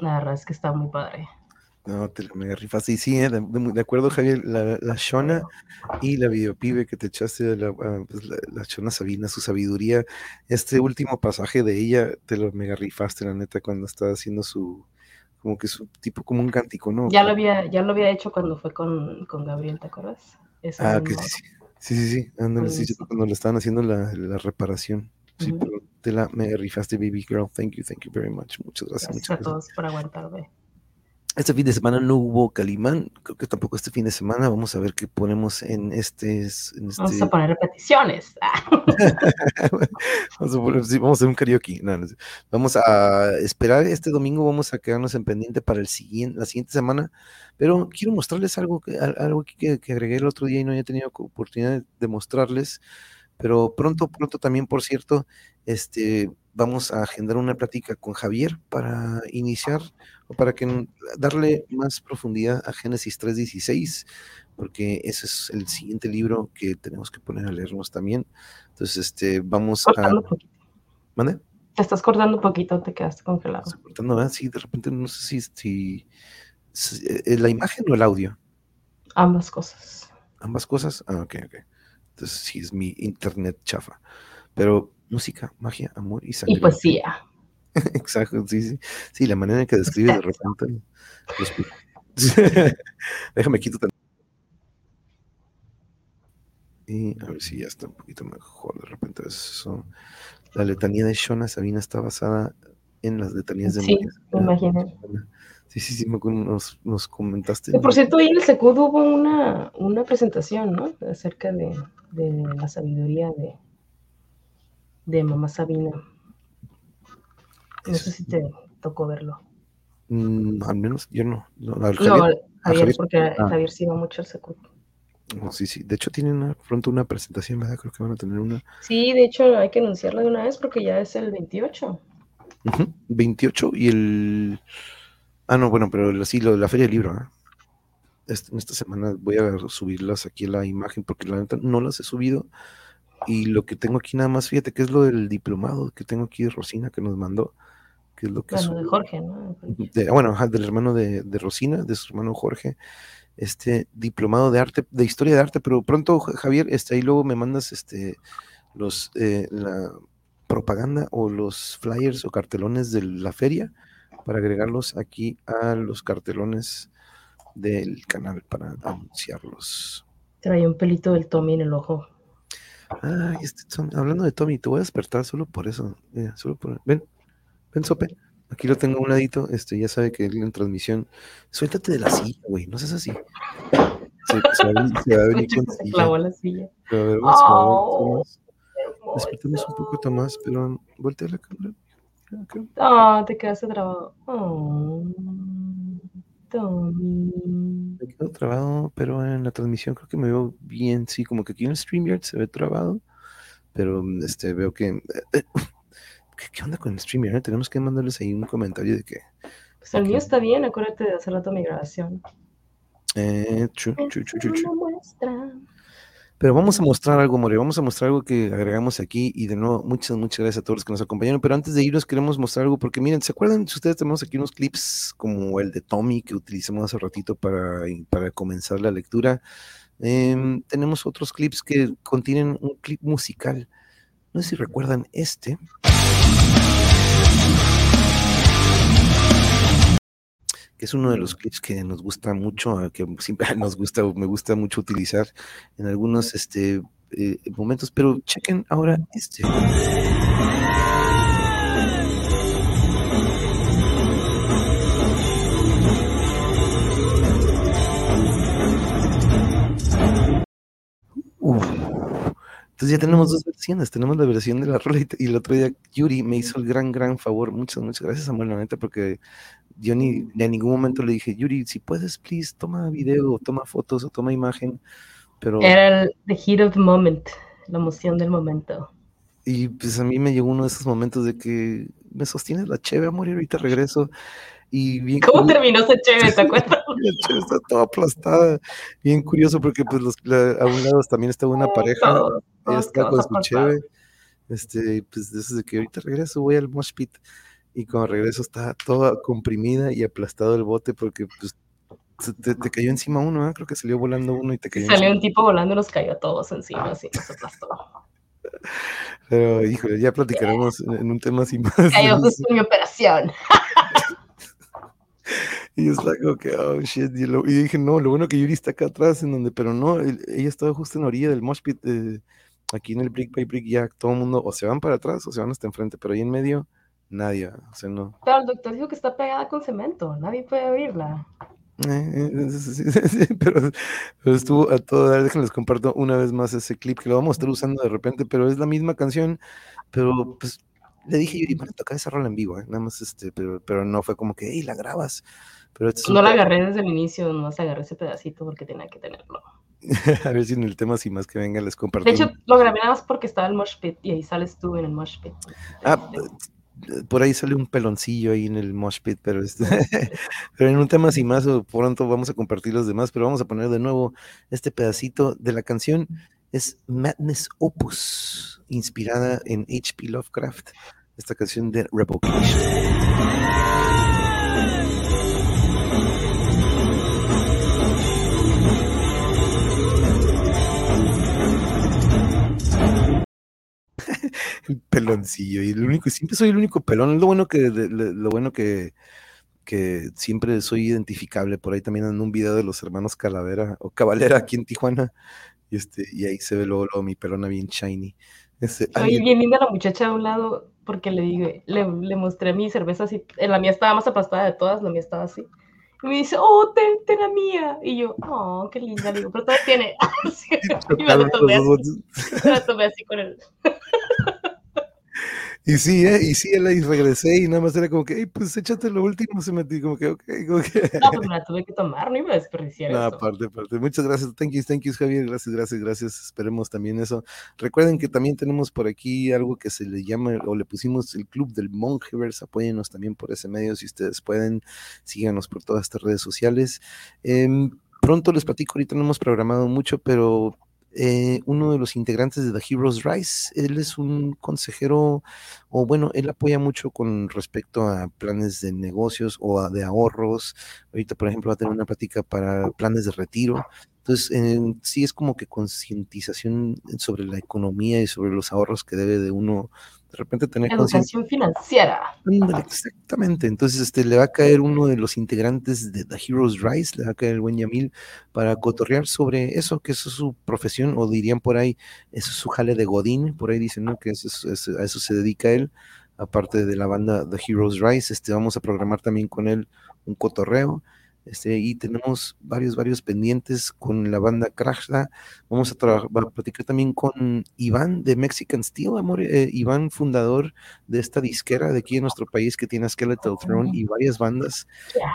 S2: la verdad es que está muy padre.
S1: No, te la mega rifaste. Y sí, de, de, de, acuerdo, Javier, la, la Shona y la videopibe que te echaste, la, pues la, la, Shona Sabina, su sabiduría, este último pasaje de ella, te lo mega rifaste, la neta, cuando estaba haciendo su, como que su tipo, como un cántico, ¿no?
S2: Ya lo había, ya lo había hecho cuando fue con, con Gabriel, ¿te acuerdas?
S1: Ah, que sí, sí, sí, sí, sí, ándale, sí, cuando le estaban haciendo la, la reparación. Sí, uh -huh. pero te la mega rifaste, baby girl. Thank you, thank you very much. Muchas gracias.
S2: Gracias
S1: muchas
S2: a todos por aguantarme.
S1: Este fin de semana no hubo Calimán, creo que tampoco este fin de semana. Vamos a ver qué ponemos en este. En
S2: Vamos
S1: este...
S2: a poner repeticiones.
S1: vamos, a poner, sí, vamos a hacer un karaoke. No, no sé. Vamos a esperar este domingo, vamos a quedarnos en pendiente para el siguiente, la siguiente semana. Pero quiero mostrarles algo, que, algo que, que agregué el otro día y no había tenido oportunidad de mostrarles. Pero pronto, pronto también, por cierto, este, vamos a agendar una plática con Javier para iniciar o para que darle más profundidad a Génesis 3.16, porque ese es el siguiente libro que tenemos que poner a leernos también. Entonces, este, vamos
S2: Cortando
S1: a... ¿Mande?
S2: Te estás cortando un poquito, te quedaste congelado.
S1: Estoy cortando, ¿verdad? Sí, de repente no sé si, si, si- eh, la imagen o el audio.
S2: Ambas cosas.
S1: Ambas cosas. Ah, ok, ok. Entonces sí es mi internet chafa. Pero música, magia, amor y sangre.
S2: Y poesía.
S1: Exacto, sí, sí. Sí, la manera en que describe de repente. los Déjame quito Y a ver si ya está un poquito mejor. De repente eso. La letanía de Shona Sabina está basada en las letanías de
S2: Sí, me.
S1: Sabina. Sí, sí, sí, nos, nos comentaste.
S2: Por cierto, ahí en el Secud hubo una, una presentación, ¿no? Acerca de, de la sabiduría de, de Mamá Sabina. No sé si te tocó verlo.
S1: Mm, al menos yo no. No, al
S2: No,
S1: Javier-
S2: porque
S1: Ah.
S2: Javier sí iba mucho al Secud.
S1: no, sí, sí. De hecho, tienen una- pronto una presentación, ¿verdad? Creo que van a tener una.
S2: Sí, de hecho hay que anunciarla de una vez porque ya es el 28.
S1: Ujú, 28 y el. Ah, no, bueno, pero sí, lo de la Feria del Libro, ¿ah? Este- en esta semana voy a subirlas aquí a la imagen porque la neta no las he subido. Y lo que tengo aquí nada más, fíjate que es lo del diplomado que tengo aquí de Rosina que nos mandó, que es lo que
S2: Bueno, de. Jorge, ¿no?
S1: de- bueno, del hermano de, de Rosina, de su hermano Jorge, este diplomado de arte, de historia de arte, pero pronto, Ja- Javier, este, ahí luego me mandas este los eh, la propaganda o los flyers o cartelones de la feria para agregarlos aquí a los cartelones del canal para anunciarlos.
S2: Trae un pelito del Tommy en el ojo.
S1: Ay, este son- hablando de Tommy, te voy a despertar solo por eso. mira, solo por, ven, ven, Sope. Aquí lo tengo a un ladito. Este, ya sabe que en transmisión. Suéltate de la silla, güey. No seas así. Se, se va, se va a venir con
S2: Se
S1: silla.
S2: clavó la silla.
S1: A ver, vamos a ver,
S2: Oh,
S1: Tomás. Despertamos un poquito más, pero voltea la cámara. Acá.
S2: Ah, te quedaste trabado. Oh, Tommy.
S1: Me quedo trabado, pero en la transmisión creo que me veo bien. Sí, como que aquí en el StreamYard se ve trabado. Pero este, veo que. eh, eh, ¿Qué, qué onda con el StreamYard? Tenemos que mandarles ahí un comentario de que.
S2: Pues el
S1: Ok.
S2: mío está bien, acuérdate de hacer rato mi grabación.
S1: Eh, chu, chu, chu, chu, chu. Pero vamos a mostrar algo, More, vamos a mostrar algo que agregamos aquí y de nuevo, muchas, muchas gracias a todos los que nos acompañaron. Pero antes de irnos, queremos mostrar algo porque miren, ¿se acuerdan? Si ustedes tenemos aquí unos clips como el de Tommy que utilizamos hace ratito para, para comenzar la lectura. Em, tenemos otros clips que contienen un clip musical. No sé si recuerdan este. Que es uno de los clips que nos gusta mucho, que siempre nos gusta, me gusta mucho utilizar en algunos este, eh, momentos, pero chequen ahora este. Entonces ya tenemos dos versiones, tenemos la versión de la rola y, y el otro día Yuri me hizo el gran, gran favor, muchas, muchas gracias Samuel, la neta, porque yo ni, en ningún momento le dije, Yuri, si puedes, please, toma video, o toma fotos, o toma imagen, pero...
S2: Era el the heat of the moment, la emoción del momento.
S1: Y pues a mí me llegó uno de esos momentos de que me sostienes la cheve, amor, y ahorita regreso. Y bien
S2: ¿Cómo
S1: curioso,
S2: terminó ese chévere? ¿Te acuerdas?
S1: la cheve está toda aplastada. Bien curioso porque pues los, la- a un lado también estaba una pareja, ella estaba con su cheve. Este, pues de eso de que ahorita regreso, voy al mosh pit. Y cuando regreso está toda comprimida y aplastado el bote porque pues te, te cayó encima uno, ¿eh? creo que salió volando uno y te cayó
S2: Salió
S1: encima.
S2: un tipo volando y nos cayó a todos encima, así nos aplastó.
S1: Pero híjole, ya platicaremos en, en un tema así más.
S2: Cayó justo en mi operación.
S1: Y yo estaba como que, oh shit. Y, lo- y dije, no, lo bueno que Yuri está acá atrás, en donde, pero no, el- ella estaba justo en la orilla del mosh pit. eh, aquí en el Brick by Brick, ya todo el mundo o se van para atrás o se van hasta enfrente, pero ahí en medio nadie, o sea, no.
S2: Pero el doctor dijo que está pegada con cemento, nadie puede oírla.
S1: Eh, eh, sí, sí, sí, pero, pero estuvo a todo dar. Déjenles comparto una vez más ese clip que lo vamos a estar usando de repente, pero es la misma canción. Pero pues le dije, yo, bueno, tocar esa rola en vivo, eh, nada más este, pero, pero no fue como que, hey, la grabas. Pero este
S2: No la agarré desde el inicio, nomás agarré ese pedacito porque tenía que tenerlo.
S1: a ver si en el tema, sin más que venga, les comparto.
S2: De hecho, lo grabé nada más porque estaba el mosh pit y ahí sales tú en el mosh pit.
S1: Ah, por ahí sale un peloncillo ahí en el mosh pit, pero, este, pero en un tema sin más, pronto vamos a compartir los demás, pero vamos a poner de nuevo este pedacito de la canción. Es Madness Opus, inspirada en H.P. Lovecraft, esta canción de Revocation. peloncillo, y el único, siempre soy el único pelón, lo bueno que, lo bueno que, que siempre soy identificable, por ahí también en un video de los hermanos Calavera o Cavalera aquí en Tijuana, y este, y ahí se ve luego, luego mi pelona bien shiny. Este,
S2: Oye, bien linda la muchacha a un lado porque le dije, le, le mostré mi cerveza así, eh, la mía estaba más aplastada de todas, la mía estaba así. Y me dice, oh, ten, ten la mía. Y yo, oh, qué linda, le digo, pero todavía tiene. Así, y me la tomé así, me la tomé así con el...
S1: Y sí, ¿eh? y sí, y regresé y nada más era como que, "Ey, pues échate lo último, se metí como que, ok, como que...
S2: No, pues me la tuve que tomar, no iba a desperdiciar
S1: No,
S2: eso.
S1: aparte, aparte. Muchas gracias. Thank you, thank you, Javier. Gracias, gracias, gracias. Esperemos también eso. Recuerden que también tenemos por aquí algo que se le llama, o le pusimos el Club del Mongeverse. Apóyennos también por ese medio si ustedes pueden. Síganos por todas estas redes sociales. Em, pronto les platico, ahorita no hemos programado mucho, pero eh, uno de los integrantes de The Heroes Rise, él es un consejero, o bueno, él apoya mucho con respecto a planes de negocios o a- de ahorros. Ahorita, por ejemplo, va a tener una plática para planes de retiro. Entonces, sí es como que concientización sobre la economía y sobre los ahorros que debe de uno de repente tener.
S2: Educación financiera.
S1: Exactamente. Entonces, este, le va a caer uno de los integrantes de The Heroes Rise, le va a caer el buen Yamil, para cotorrear sobre eso, que eso es su profesión, o dirían por ahí, eso es su jale de Godín, por ahí dicen, ¿no? Que eso es- es- a eso se dedica él, aparte de la banda The Heroes Rise, este, vamos a programar también con él un cotorreo. Este, y tenemos varios, varios pendientes con la banda Krashla. Vamos a, a platicar también con Iván de Mexican Steel, amor. eh, Iván, fundador de esta disquera de aquí en nuestro país que tiene Skeletal Throne y varias bandas.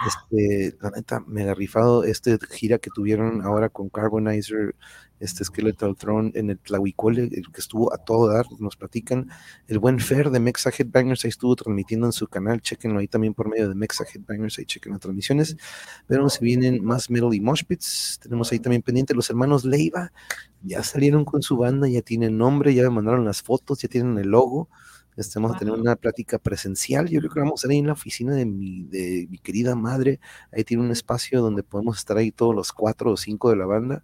S1: Este, la neta, mega rifado este gira que tuvieron ahora con Carbonizer, este Skeletal Throne en el Tlahuicole, el que estuvo a todo dar, nos platican. El buen Fer de Mexa Headbangers ahí estuvo transmitiendo en su canal, chequenlo ahí también por medio de Mexa Headbangers, ahí chequen las transmisiones. Pero se vienen más Metal y Mosh Pits, tenemos ahí también pendiente los hermanos Leiva, ya salieron con su banda, ya tienen nombre, ya me mandaron las fotos, ya tienen el logo. Este, vamos a tener una plática presencial. Yo creo que vamos a estar ahí en la oficina de mi, de mi querida madre. Ahí tiene un espacio donde podemos estar ahí todos los cuatro o cinco de la banda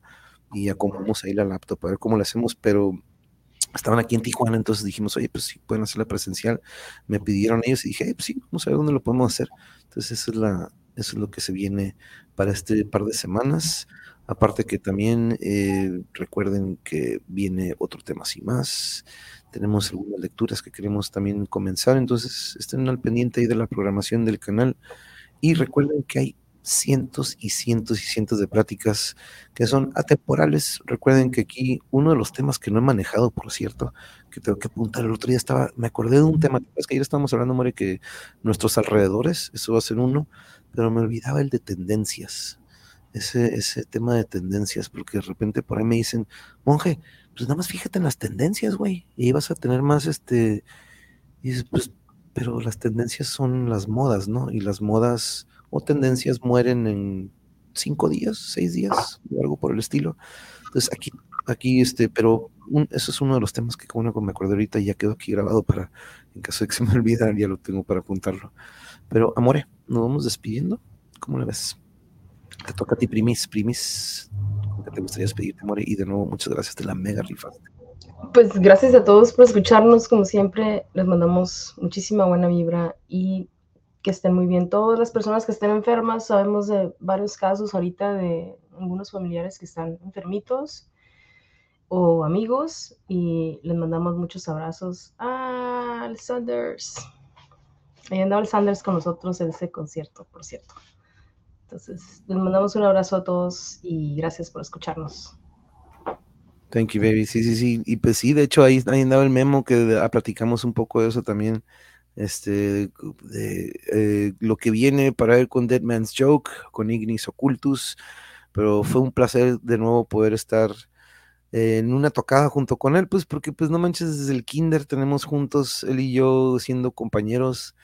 S1: y acomodamos ahí la laptop a ver cómo lo hacemos. Pero estaban aquí en Tijuana, entonces dijimos, oye, pues sí, pueden hacerla presencial. Me pidieron ellos y dije, "Eh, pues sí, vamos a ver dónde lo podemos hacer. Entonces, eso es, la, eso es lo que se viene para este par de semanas. Aparte que también eh, recuerden que viene otro tema así más. Tenemos algunas lecturas que queremos también comenzar, entonces estén al pendiente ahí de la programación del canal. Y recuerden que hay cientos y cientos y cientos de pláticas que son atemporales. Recuerden que aquí uno de los temas que no he manejado, por cierto, que tengo que apuntar, el otro día estaba, me acordé de un tema, es que ayer estábamos hablando, More, que nuestros alrededores, eso va a ser uno, pero me olvidaba el de tendencias ese, ese tema de tendencias, porque de repente por ahí me dicen, monje, pues nada más fíjate en las tendencias, güey, y ahí vas a tener más, este, y dices, pues, pero las tendencias son las modas, ¿no? Y las modas o tendencias mueren en cinco días, seis días, algo por el estilo. Entonces aquí, aquí, este, pero un- eso es uno de los temas que como me acuerdo ahorita ya quedó aquí grabado para, en caso de que se me olvida, ya lo tengo para apuntarlo. Pero, Amore, nos vamos despidiendo. ¿Cómo le ves? Te toca a ti, primis, primis. ¿Con qué te gustaría despedirte, More? Y de nuevo, muchas gracias, te la mega rifaste.
S2: Pues gracias a todos por escucharnos, como siempre, les mandamos muchísima buena vibra y que estén muy bien. Todas las personas que estén enfermas, sabemos de varios casos ahorita de algunos familiares que están enfermitos o amigos y les mandamos muchos abrazos. Ah, Sanders. ahí andaba el Sanders con nosotros en ese concierto, por cierto. Entonces, les mandamos un abrazo a todos y gracias por escucharnos.
S1: Thank you, baby. Sí, sí, sí. Y pues sí, de hecho, ahí, ahí andaba el memo que ah, platicamos un poco de eso también. Este, eh, lo que viene para él con Dead Man's Joke, con Ignis Occultus. Pero fue un placer de nuevo poder estar en una tocada junto con él, pues porque pues no manches, desde el kinder tenemos juntos, él y yo siendo compañeros,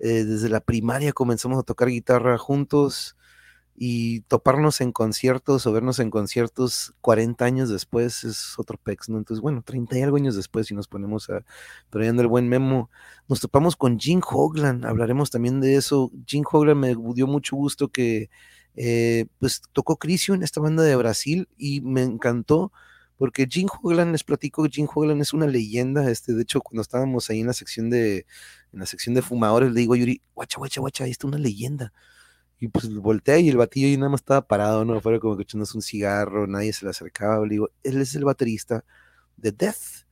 S1: eh, desde la primaria comenzamos a tocar guitarra juntos y toparnos en conciertos o vernos en conciertos 40 años después es otro pex, ¿no? Entonces, bueno, 30 y algo años después, si nos ponemos a trayendo el buen memo, nos topamos con Jim Hoglan, hablaremos también de eso. Jim Hoglan me dio mucho gusto que, eh, pues, tocó Crisium, esta banda de Brasil, y me encantó porque Jim Hoglan, les platico, Jim Hoglan es una leyenda, este, de hecho, cuando estábamos ahí en la sección de, en la sección de fumadores, le digo a Yuri, guacha, guacha, guacha, ahí está una leyenda. Y pues volteé y el batillo ahí nada más estaba parado, ¿no? Fuera como que echándose un cigarro, nadie se le acercaba. Le digo, él es el baterista de Death,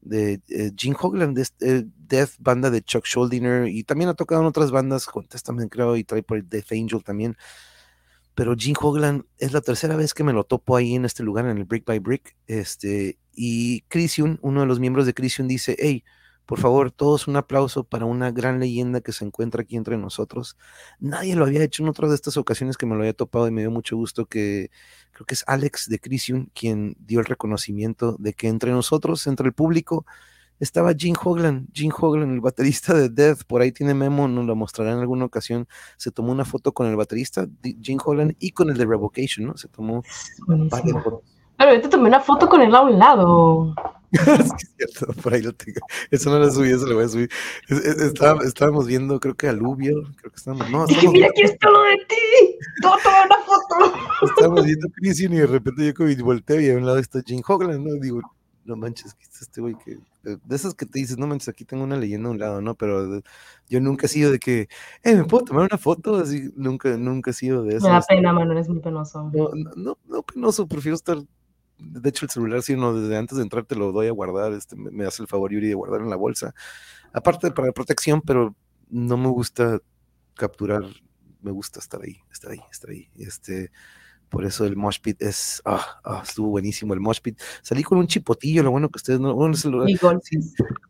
S1: de eh, Jim Hoglan, de eh, Death, banda de Chuck Schuldiner, y también ha tocado en otras bandas, con Testament creo, y trae por Death Angel también pero Jim Hoglan es la tercera vez que me lo topo ahí en este lugar, en el Brick by Brick, este, y Crisium, uno de los miembros de Crisium dice, hey, por favor, todos un aplauso para una gran leyenda que se encuentra aquí entre nosotros. Nadie lo había hecho en otra de estas ocasiones que me lo había topado y me dio mucho gusto que creo que es Alex de Crisium quien dio el reconocimiento de que entre nosotros, entre el público, estaba Jim Hoglan, Jim Hoglan, el baterista de Death, por ahí tiene memo, nos lo mostrará en alguna ocasión, se tomó una foto con el baterista Jim Hoglan y con el de Revocation, ¿no? Se tomó.
S2: Pero yo te tomé una foto con él a un lado.
S1: sí, es cierto, por ahí lo tengo. Eso no lo subí, eso lo voy a subir. estábamos viendo, creo que Aluvio, creo que estábamos, no.
S2: Dije, mira, aquí está lo de ti. Todo tomar una foto.
S1: Estábamos viendo Christian y de repente yo como volteo y a un lado está Jim Hoglan, ¿no? Digo, no manches, que este güey que eh, de esas que te dices, no manches, aquí tengo una leyenda a un lado, ¿no? Pero yo nunca he sido de que, eh, ¿me puedo tomar una foto? Así, nunca, nunca he sido de eso.
S2: Me da pena, mano, eres muy penoso.
S1: No, no, no, penoso, prefiero estar, de hecho el celular, si no, desde antes de entrar te lo doy a guardar, este, me, hace el favor, Yuri, de guardar en la bolsa. Aparte para protección, pero no me gusta capturar, me gusta estar ahí, estar ahí, estar ahí. Este, por eso el mosh pit es, ah, ah, estuvo buenísimo el mosh pit. Salí con un chipotillo, lo bueno que ustedes no, bueno, lo,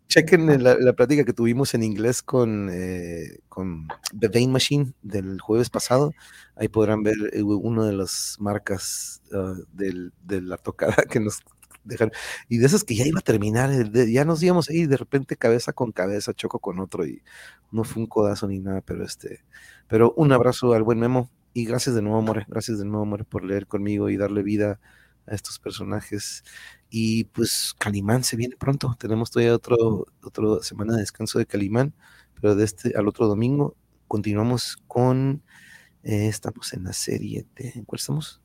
S1: chequen la, la, plática que tuvimos en inglés con, eh, con The Vein Machine del jueves pasado. Ahí podrán ver eh, una de las marcas uh, del, de la tocada que nos dejaron. Y de esas que ya iba a terminar, ya nos íbamos ahí de repente cabeza con cabeza, choco con otro y no fue un codazo ni nada, pero este, pero un abrazo al buen Memo y gracias de nuevo, amor, gracias de nuevo, amor, por leer conmigo y darle vida a estos personajes. Y pues Calimán se viene pronto. Tenemos todavía otro, otra semana de descanso de Calimán, pero de este al otro domingo continuamos con. Eh, estamos en la serie de. ¿En cuál estamos?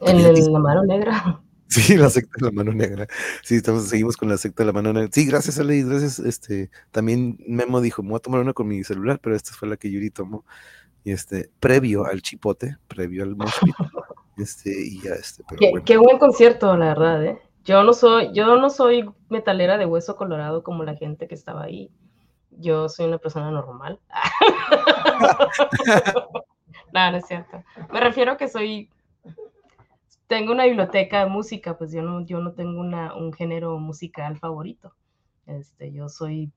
S2: En la mano negra.
S1: Sí, la secta de la mano negra. Sí, estamos, seguimos con la secta de la mano negra. Sí, gracias, Ale, gracias. Este, también Memo dijo, me voy a tomar una con mi celular, pero esta fue la que Yuri tomó. Y este, previo al chipote, previo al moshpit. Este, y ya este, pero
S2: qué, qué, buen concierto, la verdad, ¿eh? Yo no soy, yo no soy metalera de hueso colorado como la gente que estaba ahí. Yo soy una persona normal. no, no es cierto. Me refiero a que soy tengo una biblioteca de música, pues yo no, yo no tengo una, un género musical favorito. Este, yo soy,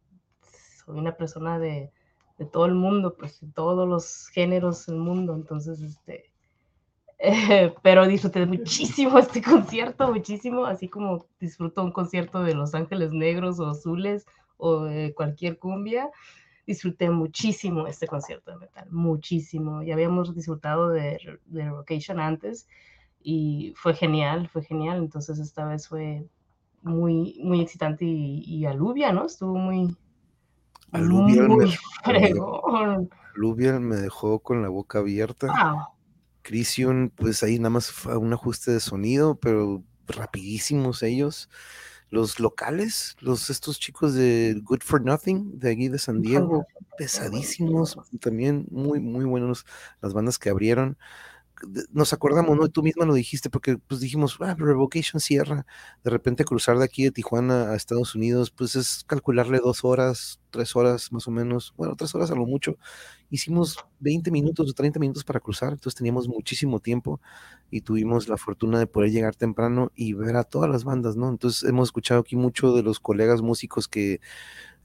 S2: soy una persona de, de todo el mundo, pues de todos los géneros del mundo, entonces, este, eh, pero disfruté muchísimo este concierto, muchísimo, así como disfruto un concierto de Los Ángeles Negros o Azules o de cualquier cumbia, disfruté muchísimo este concierto de metal, muchísimo. Ya habíamos disfrutado de, de Rocation antes y fue genial, fue genial. Entonces esta vez fue muy, muy excitante y, aluvia, ¿no? Estuvo muy,
S1: Aluvial muy me, fregón. Aluvial me dejó con la boca abierta. Wow. Crisium, pues ahí nada más fue un ajuste de sonido, pero rapidísimos ellos. Los locales, los estos chicos de Good for Nothing, de aquí de San Diego, pesadísimos, también muy, muy buenos las bandas que abrieron nos acordamos, ¿no? Tú misma lo dijiste, porque pues dijimos, ah, Revocation cierra. De repente cruzar de aquí de Tijuana a Estados Unidos, pues es calcularle dos horas, tres horas más o menos, bueno, tres horas a lo mucho. Hicimos 20 minutos o 30 minutos para cruzar, entonces teníamos muchísimo tiempo y tuvimos la fortuna de poder llegar temprano y ver a todas las bandas, ¿no? Entonces hemos escuchado aquí mucho de los colegas músicos que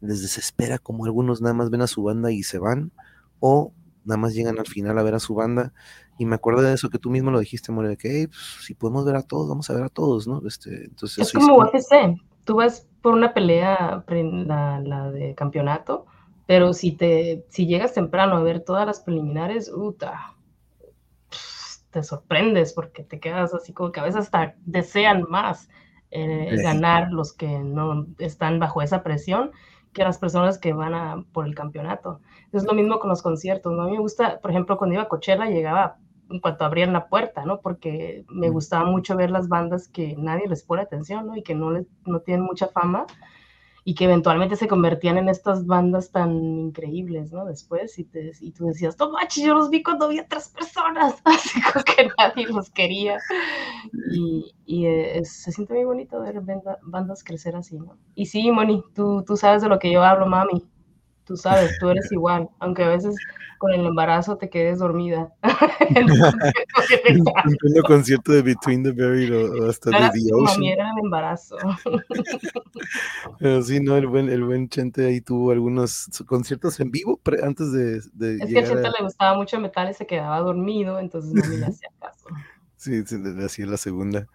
S1: les desespera como algunos nada más ven a su banda y se van, o nada más llegan al final a ver a su banda. Y me acuerdo de eso que tú mismo lo dijiste, More, de que pues, si podemos ver a todos, vamos a ver a todos, ¿no? Este, entonces,
S2: es como UFC, tú vas por una pelea, la, la, de campeonato, pero si te si llegas temprano a ver todas las preliminares, uta, te sorprendes porque te quedas así como que a veces hasta desean más eh, ganar los que no están bajo esa presión que las personas que van a, por el campeonato. Es lo mismo con los conciertos, ¿no? A mí me gusta, por ejemplo, cuando iba a Coachella llegaba en cuanto abrían la puerta, ¿no? Porque me gustaba mucho ver las bandas que nadie les pone atención, ¿no? Y que no, les, no tienen mucha fama y que eventualmente se convertían en estas bandas tan increíbles, ¿no? Después, y, te, y tú decías, no manches, yo los vi cuando había tres personas, así como que nadie los quería. Y, y eh, se siente muy bonito ver bandas crecer así, ¿no? Y sí, Moni, tú, tú sabes de lo que yo hablo, mami. Tú sabes, tú eres igual, aunque a veces con el embarazo te quedes dormida.
S1: Un concierto de Between the Buried o, hasta de The Ocean.
S2: era el embarazo.
S1: Pero sí, no, el buen, el buen Chente ahí tuvo algunos conciertos en vivo antes de, de
S2: Es que a Chente le gustaba mucho el metal y se quedaba dormido, entonces no le hacía caso.
S1: Sí, así es la segunda.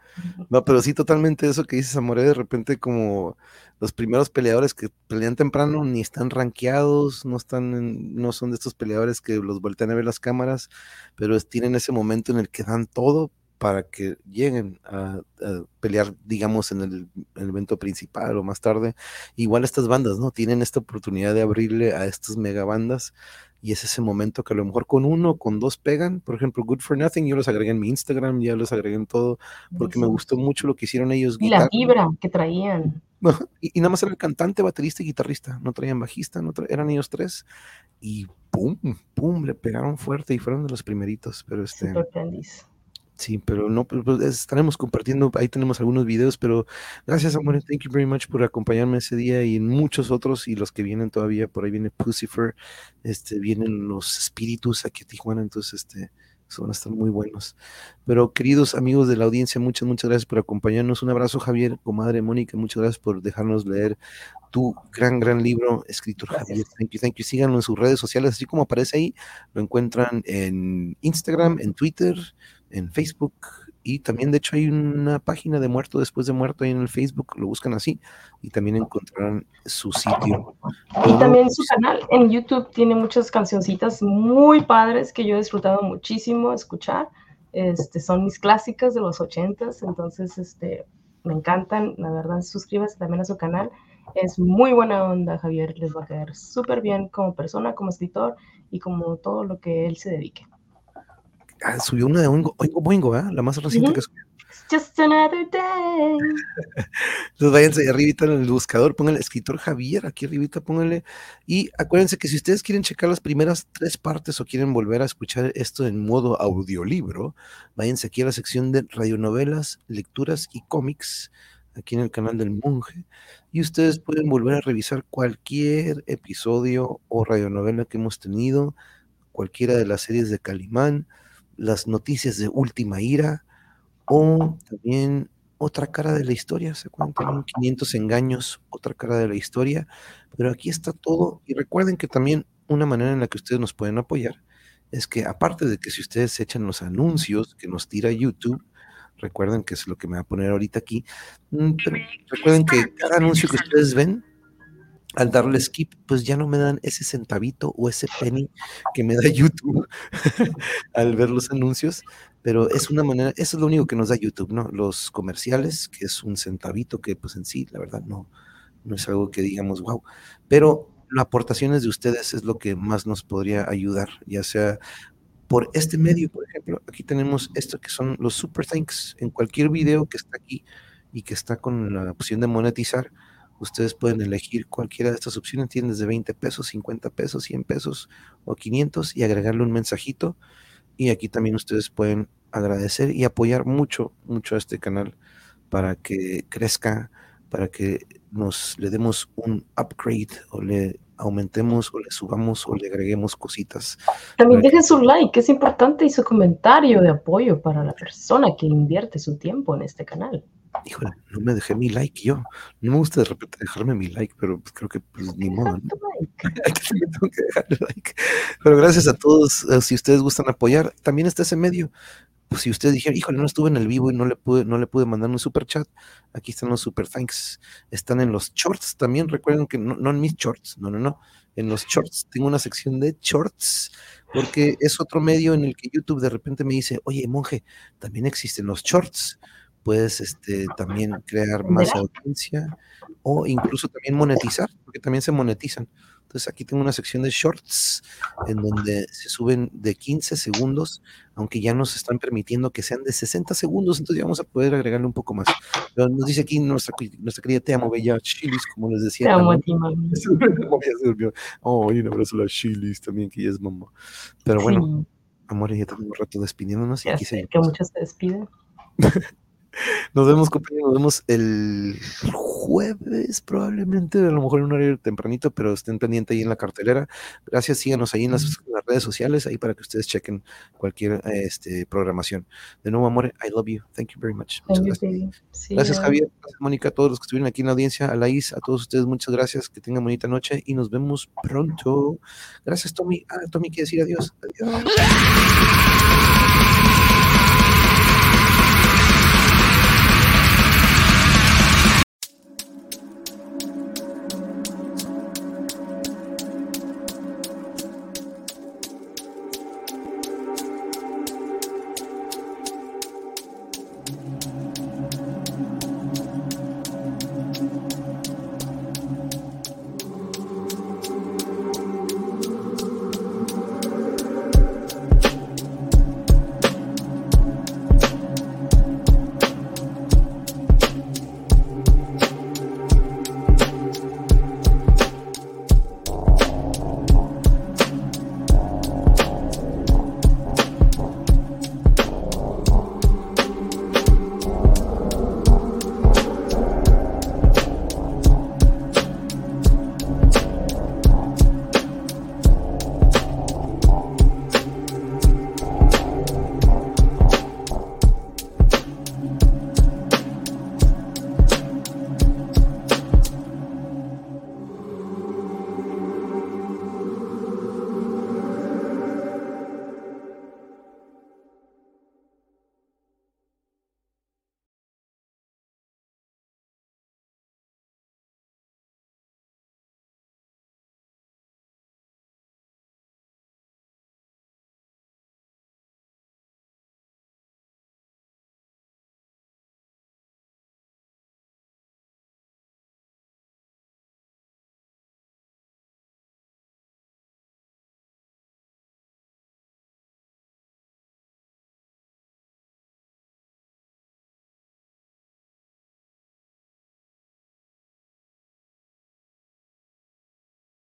S1: No, pero sí, totalmente eso que dices, Amore, de repente como los primeros peleadores que pelean temprano ni están rankeados, no están, no son de estos peleadores que los voltean a ver las cámaras, pero tienen ese momento en el que dan todo para que lleguen a, pelear, digamos, en el, el, evento principal o más tarde. Igual estas bandas, ¿no? Tienen esta oportunidad de abrirle a estas mega bandas y es ese momento que a lo mejor con uno, con dos pegan. Por ejemplo, Good for Nothing, yo los agregué en mi Instagram, ya los agregué en todo, porque me gustó mucho lo que hicieron ellos.
S2: Y la vibra que traían.
S1: y, nada más era el cantante, baterista y guitarrista, no traían bajista, no eran ellos tres. Y pum, pum, le pegaron fuerte y fueron de los primeritos. Pero este. Sí, pero no, pues, pues, estaremos compartiendo, ahí tenemos algunos videos, pero gracias, amor, thank you very much por acompañarme ese día y en muchos otros y los que vienen todavía, por ahí viene Pucifer, este, vienen los espíritus aquí a Tijuana, entonces, este, van a estar muy buenos. Pero queridos amigos de la audiencia, muchas, muchas gracias por acompañarnos. Un abrazo, Javier, comadre Mónica, muchas gracias por dejarnos leer tu gran, gran libro, escritor Javier. Thank you, thank you. Síganlo en sus redes sociales, así como aparece ahí. Lo encuentran en Instagram, en Twitter, en Facebook y también de hecho hay una página de muerto después de muerto ahí en el Facebook, lo buscan así y también encontrarán su sitio.
S2: Y también su canal en YouTube tiene muchas cancioncitas muy padres que yo he disfrutado muchísimo escuchar. Este, son mis clásicas de los ochentas, entonces este, me encantan, la verdad, suscríbase también a su canal. Es muy buena onda, Javier, les va a caer súper bien como persona, como escritor y como todo lo que él se dedique.
S1: Ah, subió una de Oingo, Boingo, ¿eh? la más reciente que subió.
S2: Just another day.
S1: Entonces váyanse arribita en el buscador, pónganle escritor Javier, aquí arribita pónganle. Y acuérdense que si ustedes quieren checar las primeras tres partes o quieren volver a escuchar esto en modo audiolibro, váyanse aquí a la sección de radionovelas, lecturas y cómics, aquí en el canal del monje. Y ustedes pueden volver a revisar cualquier episodio o radionovela que hemos tenido, cualquiera de las series de Calimán las noticias de última ira o también otra cara de la historia, se cuentan 500 engaños, otra cara de la historia, pero aquí está todo. Y recuerden que también una manera en la que ustedes nos pueden apoyar es que aparte de que si ustedes echan los anuncios que nos tira YouTube, recuerden que es lo que me va a poner ahorita aquí, mm, pero recuerden que cada anuncio que ustedes ven al darle skip, pues ya no me dan ese centavito o ese penny que me da YouTube al ver los anuncios, pero es una manera, eso es lo único que nos da YouTube, ¿no? Los comerciales, que es un centavito que pues en sí, la verdad, no, no es algo que digamos, wow, pero las aportaciones de ustedes es lo que más nos podría ayudar, ya sea por este medio, por ejemplo, aquí tenemos esto que son los super thanks en cualquier video que está aquí y que está con la opción de monetizar Ustedes pueden elegir cualquiera de estas opciones, tienen desde 20 pesos, 50 pesos, 100 pesos o 500 y agregarle un mensajito Y aquí también ustedes pueden agradecer y apoyar mucho, mucho a este canal para que crezca, para que nos le demos un upgrade o le aumentemos o le subamos o le agreguemos cositas.
S2: También
S1: que-
S2: dejen su like, es importante, y su comentario de apoyo para la persona que invierte su tiempo en este canal.
S1: Híjole, no me dejé mi like yo. No me gusta de repente dejarme mi like, pero pues creo que pues, ni modo. ¿no? Tengo que dejar el like. Pero gracias a todos. eh, si ustedes gustan apoyar, también está ese medio. Pues si ustedes dijeron, híjole, no estuve en el vivo y no le pude, no le pude mandar un super chat, aquí están los super thanks. Están en los shorts también. Recuerden que no, no en mis shorts, no, no, no. En los shorts tengo una sección de shorts, porque es otro medio en el que YouTube de repente me dice, oye, monje, también existen los shorts. Puedes este, también crear más audiencia o incluso también monetizar, porque también se monetizan. Entonces aquí tengo una sección de shorts en donde se suben de 15 segundos, aunque ya nos están permitiendo que sean de 60 segundos, entonces ya vamos a poder agregarle un poco más. Pero nos dice aquí nuestra, nuestra querida Te amo Bella Chilis, como les decía.
S2: Te amo a ti, mami.
S1: Oh, y un abrazo a la Chilis también, que ya es mamá. Pero bueno,
S2: Sí,
S1: amor, ya tenemos un rato despidiéndonos y
S2: ya
S1: aquí
S2: sé que muchos se despiden.
S1: Nos vemos, compañeros. Nos vemos el jueves, probablemente, a lo mejor en un horario tempranito, pero estén pendientes ahí en la cartelera. Gracias, síganos ahí en las, en las redes sociales, ahí para que ustedes chequen cualquier este, programación. De nuevo, amor, I love you. Thank you very much. Muchas gracias. Gracias. Javier. Gracias, Mónica, a todos los que estuvieron aquí en la audiencia, a Laís, a todos ustedes, muchas gracias. Que tengan bonita noche y nos vemos pronto. Gracias, Tommy. Ah, Tommy quiere decir adiós. Adiós.